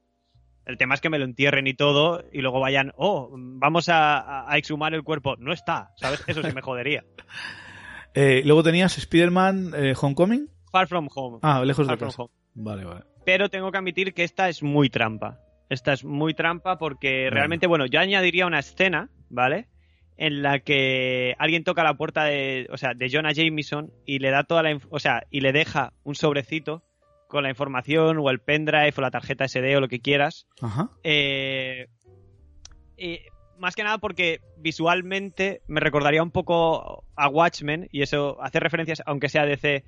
el tema es que me lo entierren y todo y luego vayan, oh, vamos a, exhumar el cuerpo. No está, ¿sabes? Eso sí me jodería. Eh, luego tenías Spider-Man eh, Homecoming. Far From Home. Ah, lejos de casa. Vale, vale. Pero tengo que admitir que esta es muy trampa. Esta es muy trampa porque realmente, bueno, yo añadiría una escena, ¿vale? En la que alguien toca la puerta de, o sea, de Jonah Jameson y le da toda la, o sea, y le deja un sobrecito con la información o el pendrive o la tarjeta SD o lo que quieras. Ajá. Eh, más que nada porque visualmente me recordaría un poco a Watchmen y eso hace referencias, aunque sea DC,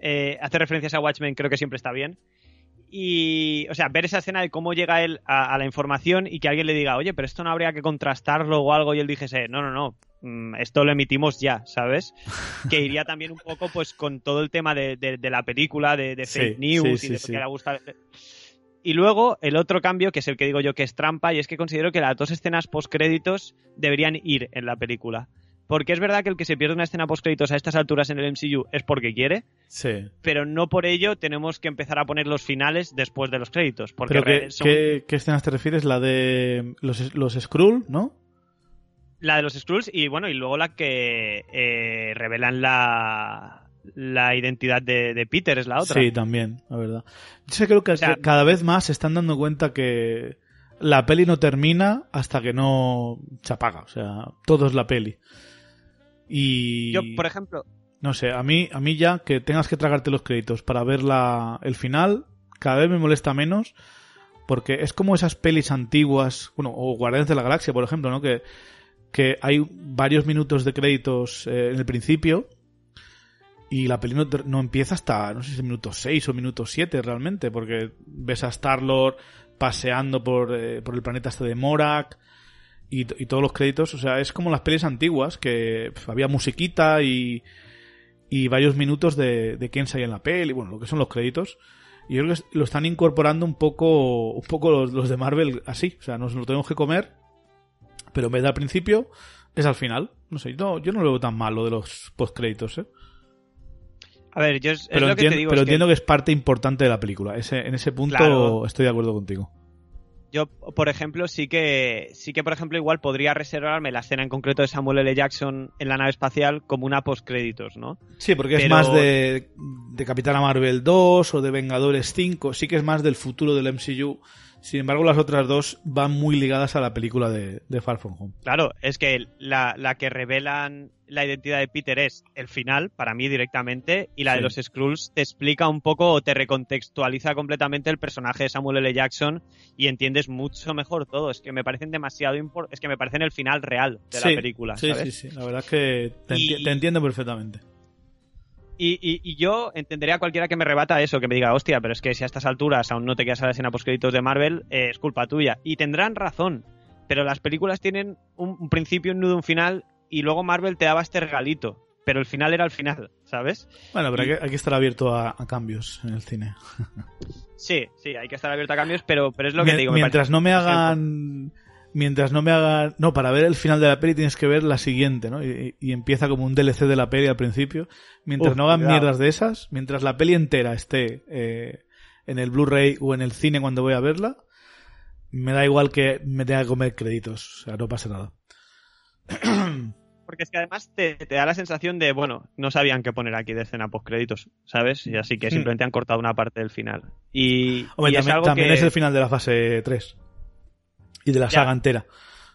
eh, hacer referencias a Watchmen creo que siempre está bien. Y, o sea, ver esa escena de cómo llega él a, la información y que alguien le diga, oye, pero esto no habría que contrastarlo o algo, y él dijese, no, no, no, mm, esto lo emitimos ya, ¿sabes? que iría también un poco, pues, con todo el tema de, la película, de, fake news y de lo que le gusta. Y luego, el otro cambio, que es el que digo yo que es trampa, y es que considero que las dos escenas post-créditos deberían ir en la película. Porque es verdad que el que se pierde una escena post-créditos a estas alturas en el MCU es porque quiere. Sí. Pero no por ello tenemos que empezar a poner los finales después de los créditos. Porque ¿Pero qué, qué, escenas te refieres? La de los, los Skrull, ¿no? La de los Skrulls y bueno, y luego la que eh, revelan la, la identidad de, Peter, es la otra. Sí, también, la verdad. Yo creo que cada vez más se están dando cuenta que la peli no termina hasta que no se apaga. O sea, todo es la peli. Y... Yo, por ejemplo... No sé, a mí, a mí ya que tengas que tragarte los créditos para ver la, el final, cada vez me molesta menos, porque es como esas pelis antiguas, bueno, o Guardianes de la Galaxia, por ejemplo, ¿no? Que, que hay varios minutos de créditos eh, en el principio y la peli no, empieza hasta, no sé si es minuto 6 o minuto 7 realmente, porque ves a Star-Lord paseando por, eh, por el planeta este de Morak, y, todos los créditos, o sea, es como las pelis antiguas, que había musiquita y, y varios minutos de, de quién salía en la peli, bueno, lo que son los créditos. Y yo creo que lo están incorporando un poco, un poco los, de Marvel así, o sea, nos lo tenemos que comer, pero en vez de al principio, es al final. No sé, yo, yo no lo veo tan mal lo de los postcréditos, ¿eh? A ver, yo es, pero lo entiendo, que te digo pero entiendo que... es parte importante de la película. Ese, en ese punto estoy de acuerdo contigo. Yo, por ejemplo, sí que, sí que, por ejemplo, igual podría reservarme la escena en concreto de Samuel L. Jackson en la nave espacial como una postcréditos, ¿no? Sí, porque es más de, de Capitana Marvel 2 o de Vengadores 5, sí que es más del futuro del MCU. Sin embargo, las otras dos van muy ligadas a la película de, Far From Home. Claro, es que la, la que revelan la identidad de Peter es el final, para mí directamente, y la Sí. de los Skrulls te explica un poco o te recontextualiza completamente el personaje de Samuel L. Jackson y entiendes mucho mejor todo. Es que me parecen demasiado es que me parecen el final real de Sí, la película, Sí, ¿sabes? sí, sí. La verdad es que te, enti- Y- te entiendo perfectamente. Y, y- y yo entendería a cualquiera que me rebata eso, que me diga, hostia, pero es que si a estas alturas aún no te quedas a la escena postcréditos de Marvel, eh, es culpa tuya. Y tendrán razón, pero las películas tienen un, un principio, un nudo, un final, y luego Marvel te daba este regalito. Pero el final era el final, ¿sabes? Bueno, pero Y- hay, que, estar abierto a, a cambios en el cine. Sí, sí, hay que estar abierto a cambios, pero, pero es lo que te digo. mientras no me hagan mientras no me hagan no para ver el final de la peli tienes que ver la siguiente no y, y empieza como un DLC de la peli al principio mientras Uf, no hagan cuidado. mierdas de esas mientras la peli entera esté eh, en el Blu-ray o en el cine cuando voy a verla me da igual que me tenga que comer créditos o sea no pasa nada Porque es que además te, te da la sensación de, bueno, no sabían qué poner aquí de escena post créditos, ¿sabes? Y así que Hmm. simplemente han cortado una parte del final. Y, Hombre, y es también, algo también que... es el final de la fase 3 y de la Ya. saga entera.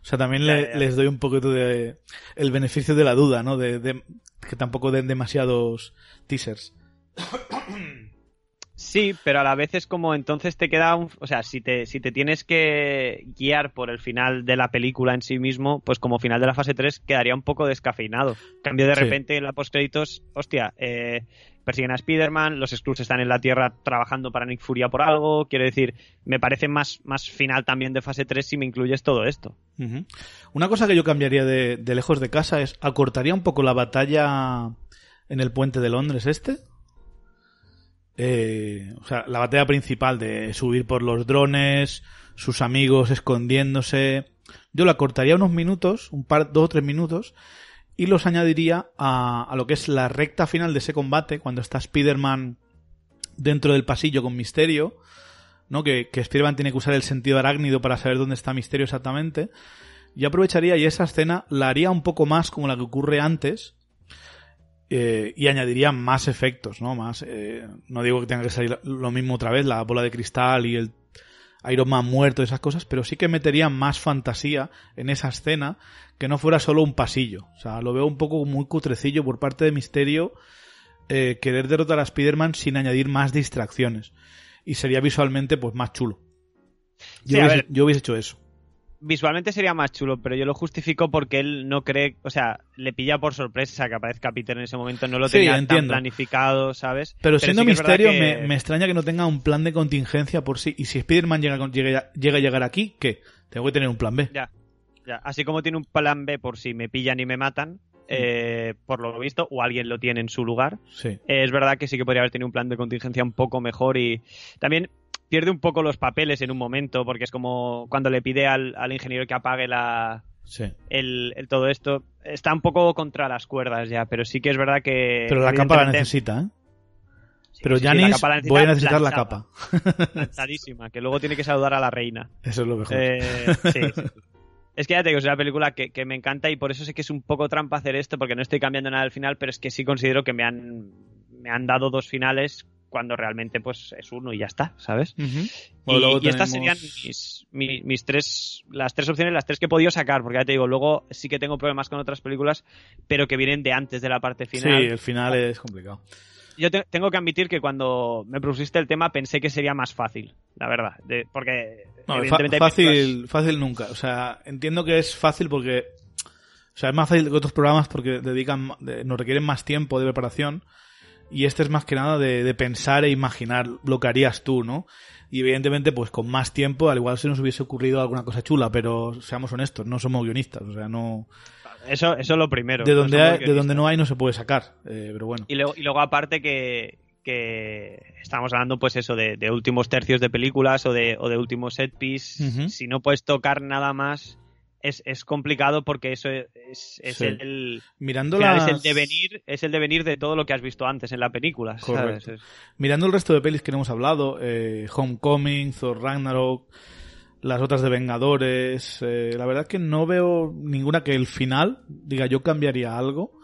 O sea, también Ya, le- ya, ya. les doy un poquito de el beneficio de la duda, ¿no? De, de- que tampoco den demasiados teasers. Sí, pero a la vez es como entonces te queda un... O sea, si te, si te tienes que guiar por el final de la película en sí mismo, pues como final de la fase 3 quedaría un poco descafeinado. En cambio, de Sí. repente en la postcréditos, hostia, eh, persiguen a Spider-Man, los Skrulls están en la Tierra trabajando para Nick Furia por algo, quiero decir, me parece más, más final también de fase 3 si me incluyes todo esto. Una cosa que yo cambiaría de, de lejos de casa es acortaría un poco la batalla en el puente de Londres este. Eh, o sea, la batalla principal de subir por los drones, sus amigos escondiéndose. Yo la cortaría unos minutos, un par, dos o tres minutos, y los añadiría a, a lo que es la recta final de ese combate, cuando está Spider-Man dentro del pasillo con Misterio, ¿no? Que, que Spider-Man tiene que usar el sentido arácnido para saber dónde está Misterio exactamente. Yo aprovecharía y esa escena la haría un poco más como la que ocurre antes eh, y añadiría más efectos, ¿no? Más, eh, no digo que tenga que salir lo mismo otra vez, la bola de cristal y el Iron Man muerto, esas cosas, pero sí que metería más fantasía en esa escena que no fuera solo un pasillo. O sea, lo veo un poco muy cutrecillo por parte de Misterio eh, querer derrotar a Spider-Man sin añadir más distracciones. Y sería visualmente pues más chulo. Yo, Sí, hubiese, yo hubiese hecho eso. Visualmente sería más chulo, pero yo lo justifico porque él no cree, o sea, le pilla por sorpresa que aparezca Peter en ese momento, no lo Sí, tenía tan planificado, ¿sabes? Pero, siendo sí es verdad misterio, que- me, me extraña que no tenga un plan de contingencia por sí. Y si Spider-Man llega, llega, llega a llegar aquí, ¿qué? Tengo que tener un plan B. Ya, ya. Así como tiene un plan B por si me pillan y me matan, eh, por lo visto, o alguien lo tiene en su lugar. Sí. Eh, es verdad que sí que podría haber tenido un plan de contingencia un poco mejor y también pierde un poco los papeles en un momento, porque es como cuando le pide al, al ingeniero que apague la, Sí. el, el todo esto. Está un poco contra las cuerdas ya, pero sí que es verdad que. Pero la capa la necesita, ¿eh? Sí, Pero sí, Janis, voy a necesitar la capa. lanzadísima, que luego tiene que saludar a la reina. Eso es lo mejor. Eh, sí. Es que ya te digo, es una película que, que me encanta y por eso sé que es un poco trampa hacer esto, porque no estoy cambiando nada al final, pero es que sí considero que me han, me han dado dos finales cuando realmente pues es uno y ya está, ¿sabes? Y, Bueno, luego y estas serían mis, mi- mis tres, las tres opciones, las tres que he podido sacar, porque ya te digo, luego sí que tengo problemas con otras películas, pero que vienen de antes de la parte Sí, final. el final es complicado. Yo te- tengo que admitir que cuando me propusiste el tema pensé que sería más fácil, la verdad, de- porque No, evidentemente fácil, fácil nunca. O sea, entiendo que es fácil porque. O sea, es más fácil que otros programas porque dedican, de- nos requieren más tiempo de preparación. Y este es más que nada de, de pensar e imaginar lo que harías tú, ¿no? Y evidentemente, pues con más tiempo, al igual se nos hubiese ocurrido alguna cosa chula, pero seamos honestos, no somos guionistas, o sea, no. Eso, eso es lo primero. De no donde, somos hay- de donde no hay no se puede sacar, eh, pero bueno. Y luego, y luego aparte que, que estamos hablando pues eso de, de últimos tercios de películas o de, o de últimos set piece, si no puedes tocar nada más es, es complicado porque eso es, es Sí. el, Mirando las... es el devenir es el devenir de todo lo que has visto antes en la película. Es- Mirando el resto de pelis que no hemos hablado, eh, Homecoming, Thor Ragnarok, las otras de Vengadores, eh, la verdad que no veo ninguna que el final diga yo cambiaría algo.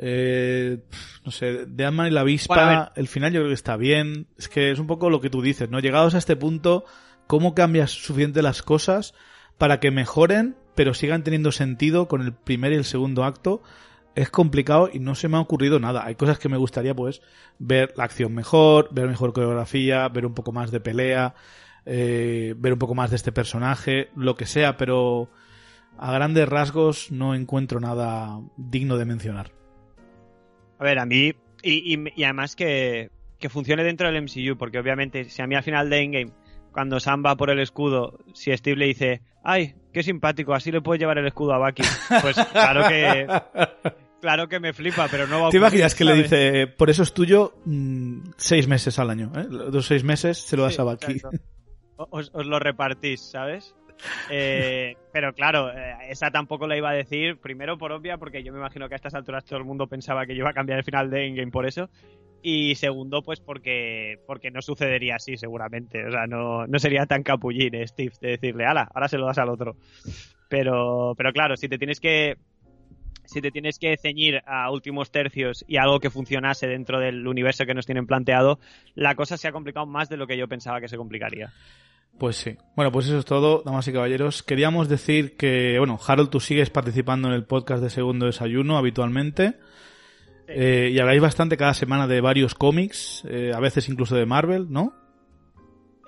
Eh, no sé, de Ant-Man y la avispa, Bueno, el final yo creo que está bien. Es que es un poco lo que tú dices, ¿no? Llegados a este punto, ¿cómo cambias suficiente las cosas para que mejoren, pero sigan teniendo sentido con el primer y el segundo acto? es complicado y no se me ha ocurrido nada. Hay cosas que me gustaría, pues, ver la acción mejor, ver mejor coreografía, ver un poco más de pelea, eh, ver un poco más de este personaje, lo que sea, pero a grandes rasgos no encuentro nada digno de mencionar. A ver, a mí, y, además que, que funcione dentro del MCU, porque obviamente si a mí al final de Endgame cuando Sam va por el escudo, si Steve le dice, ay, qué simpático, así le puedes llevar el escudo a Bucky, pues claro que... Claro que me flipa, pero no va a ¿Te imaginas que le dice, por eso es tuyo mm, seis meses al año? ¿eh? Los seis meses se lo das a Bucky. Os, lo repartís, ¿sabes? Eh, pero claro, eh, esa tampoco la iba a decir, primero por obvia, porque yo me imagino que a estas alturas todo el mundo pensaba que yo iba a cambiar el final de Endgame por eso. Y segundo, pues porque, porque no sucedería así, seguramente. O sea, no, no sería tan capullín, eh, Steve, de decirle, ala, ahora se lo das al otro. Pero, pero claro, si te tienes que. Si te tienes que ceñir a últimos tercios y algo que funcionase dentro del universo que nos tienen planteado, la cosa se ha complicado más de lo que yo pensaba que se complicaría. Pues sí. Bueno, pues eso es todo, damas y caballeros. Queríamos decir que, bueno, Harold, tú sigues participando en el podcast de Segundo Desayuno habitualmente. Eh, y habláis bastante cada semana de varios cómics, eh, a veces incluso de Marvel, ¿no?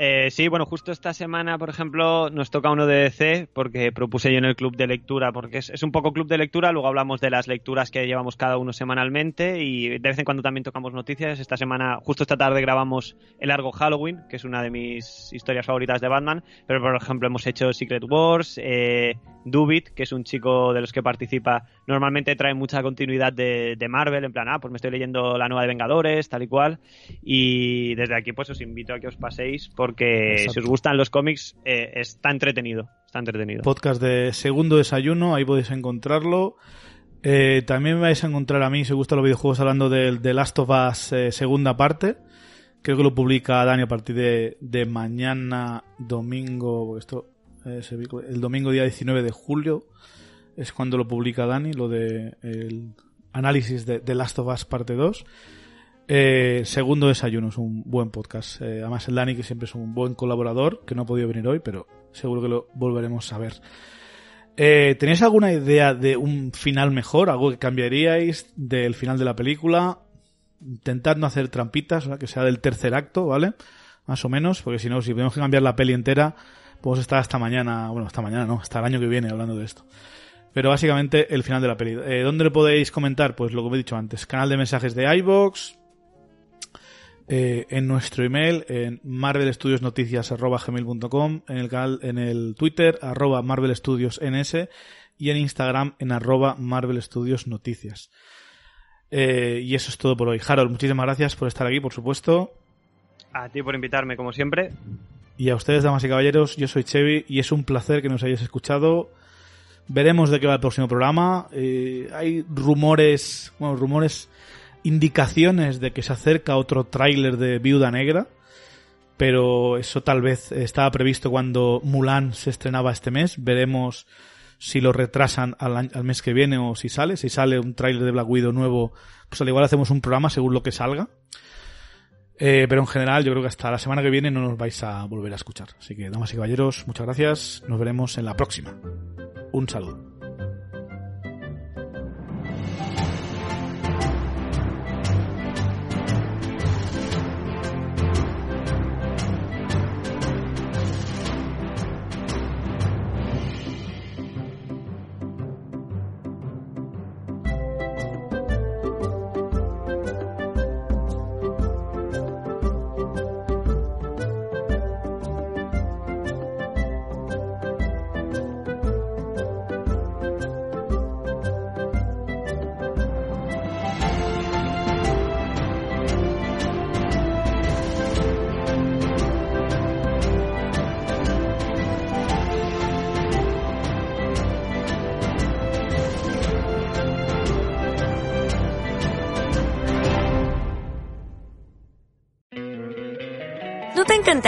Eh, sí, bueno, justo esta semana, por ejemplo, nos toca uno de DC, porque propuse yo en el club de lectura, porque es, un poco club de lectura, luego hablamos de las lecturas que llevamos cada uno semanalmente y de vez en cuando también tocamos noticias. Esta semana, justo esta tarde, grabamos El Largo Halloween, que es una de mis historias favoritas de Batman, pero por ejemplo hemos hecho Secret Wars, eh, Dubit, que es un chico de los que participa, normalmente trae mucha continuidad de, Marvel, en plan, ah, pues me estoy leyendo la nueva de Vengadores, tal y cual. Y desde aquí, pues os invito a que os paséis, porque si os gustan los cómics, eh, está entretenido. Está entretenido. Podcast de Segundo Desayuno, ahí podéis encontrarlo. Eh, también vais a encontrar a mí, si os gustan los videojuegos, hablando del de Last of Us eh, segunda parte. Creo que lo publica Dani a partir de, de mañana, domingo, esto el domingo día 19 de julio es cuando lo publica Dani, lo de el análisis de, The Last of Us parte 2. Eh, segundo desayuno es un buen podcast. Eh, además el Dani que siempre es un buen colaborador, que no ha podido venir hoy, pero seguro que lo volveremos a ver. Eh, ¿Tenéis alguna idea de un final mejor? ¿Algo que cambiaríais del final de la película? Intentad no hacer trampitas, que sea del tercer acto, ¿vale? Más o menos, porque si no, si tenemos que cambiar la peli entera, podemos estar hasta mañana, bueno, hasta mañana no, hasta el año que viene hablando de esto. Pero básicamente el final de la peli. Eh, ¿Dónde lo podéis comentar? Pues lo que he dicho antes. Canal de mensajes de iBox. Eh, en nuestro email, en marvelstudiosnoticias.gmail.com, en el canal, en el Twitter, arroba marvelstudiosns, y en Instagram, en arroba marvelstudiosnoticias. Eh, y eso es todo por hoy. Harold, muchísimas gracias por estar aquí, por supuesto. A ti por invitarme, como siempre. Y a ustedes, damas y caballeros, yo soy Chevy y es un placer que nos hayáis escuchado. Veremos de qué va el próximo programa. Eh, hay rumores, bueno, rumores, indicaciones de que se acerca otro tráiler de Viuda Negra, pero eso tal vez estaba previsto cuando Mulan se estrenaba este mes. Veremos si lo retrasan al, mes que viene o si sale. Si sale un tráiler de Black Widow nuevo, pues al igual hacemos un programa según lo que salga. Eh, pero en general, yo creo que hasta la semana que viene no nos vais a volver a escuchar. Así que, damas y caballeros, muchas gracias. Nos veremos en la próxima. Un saludo.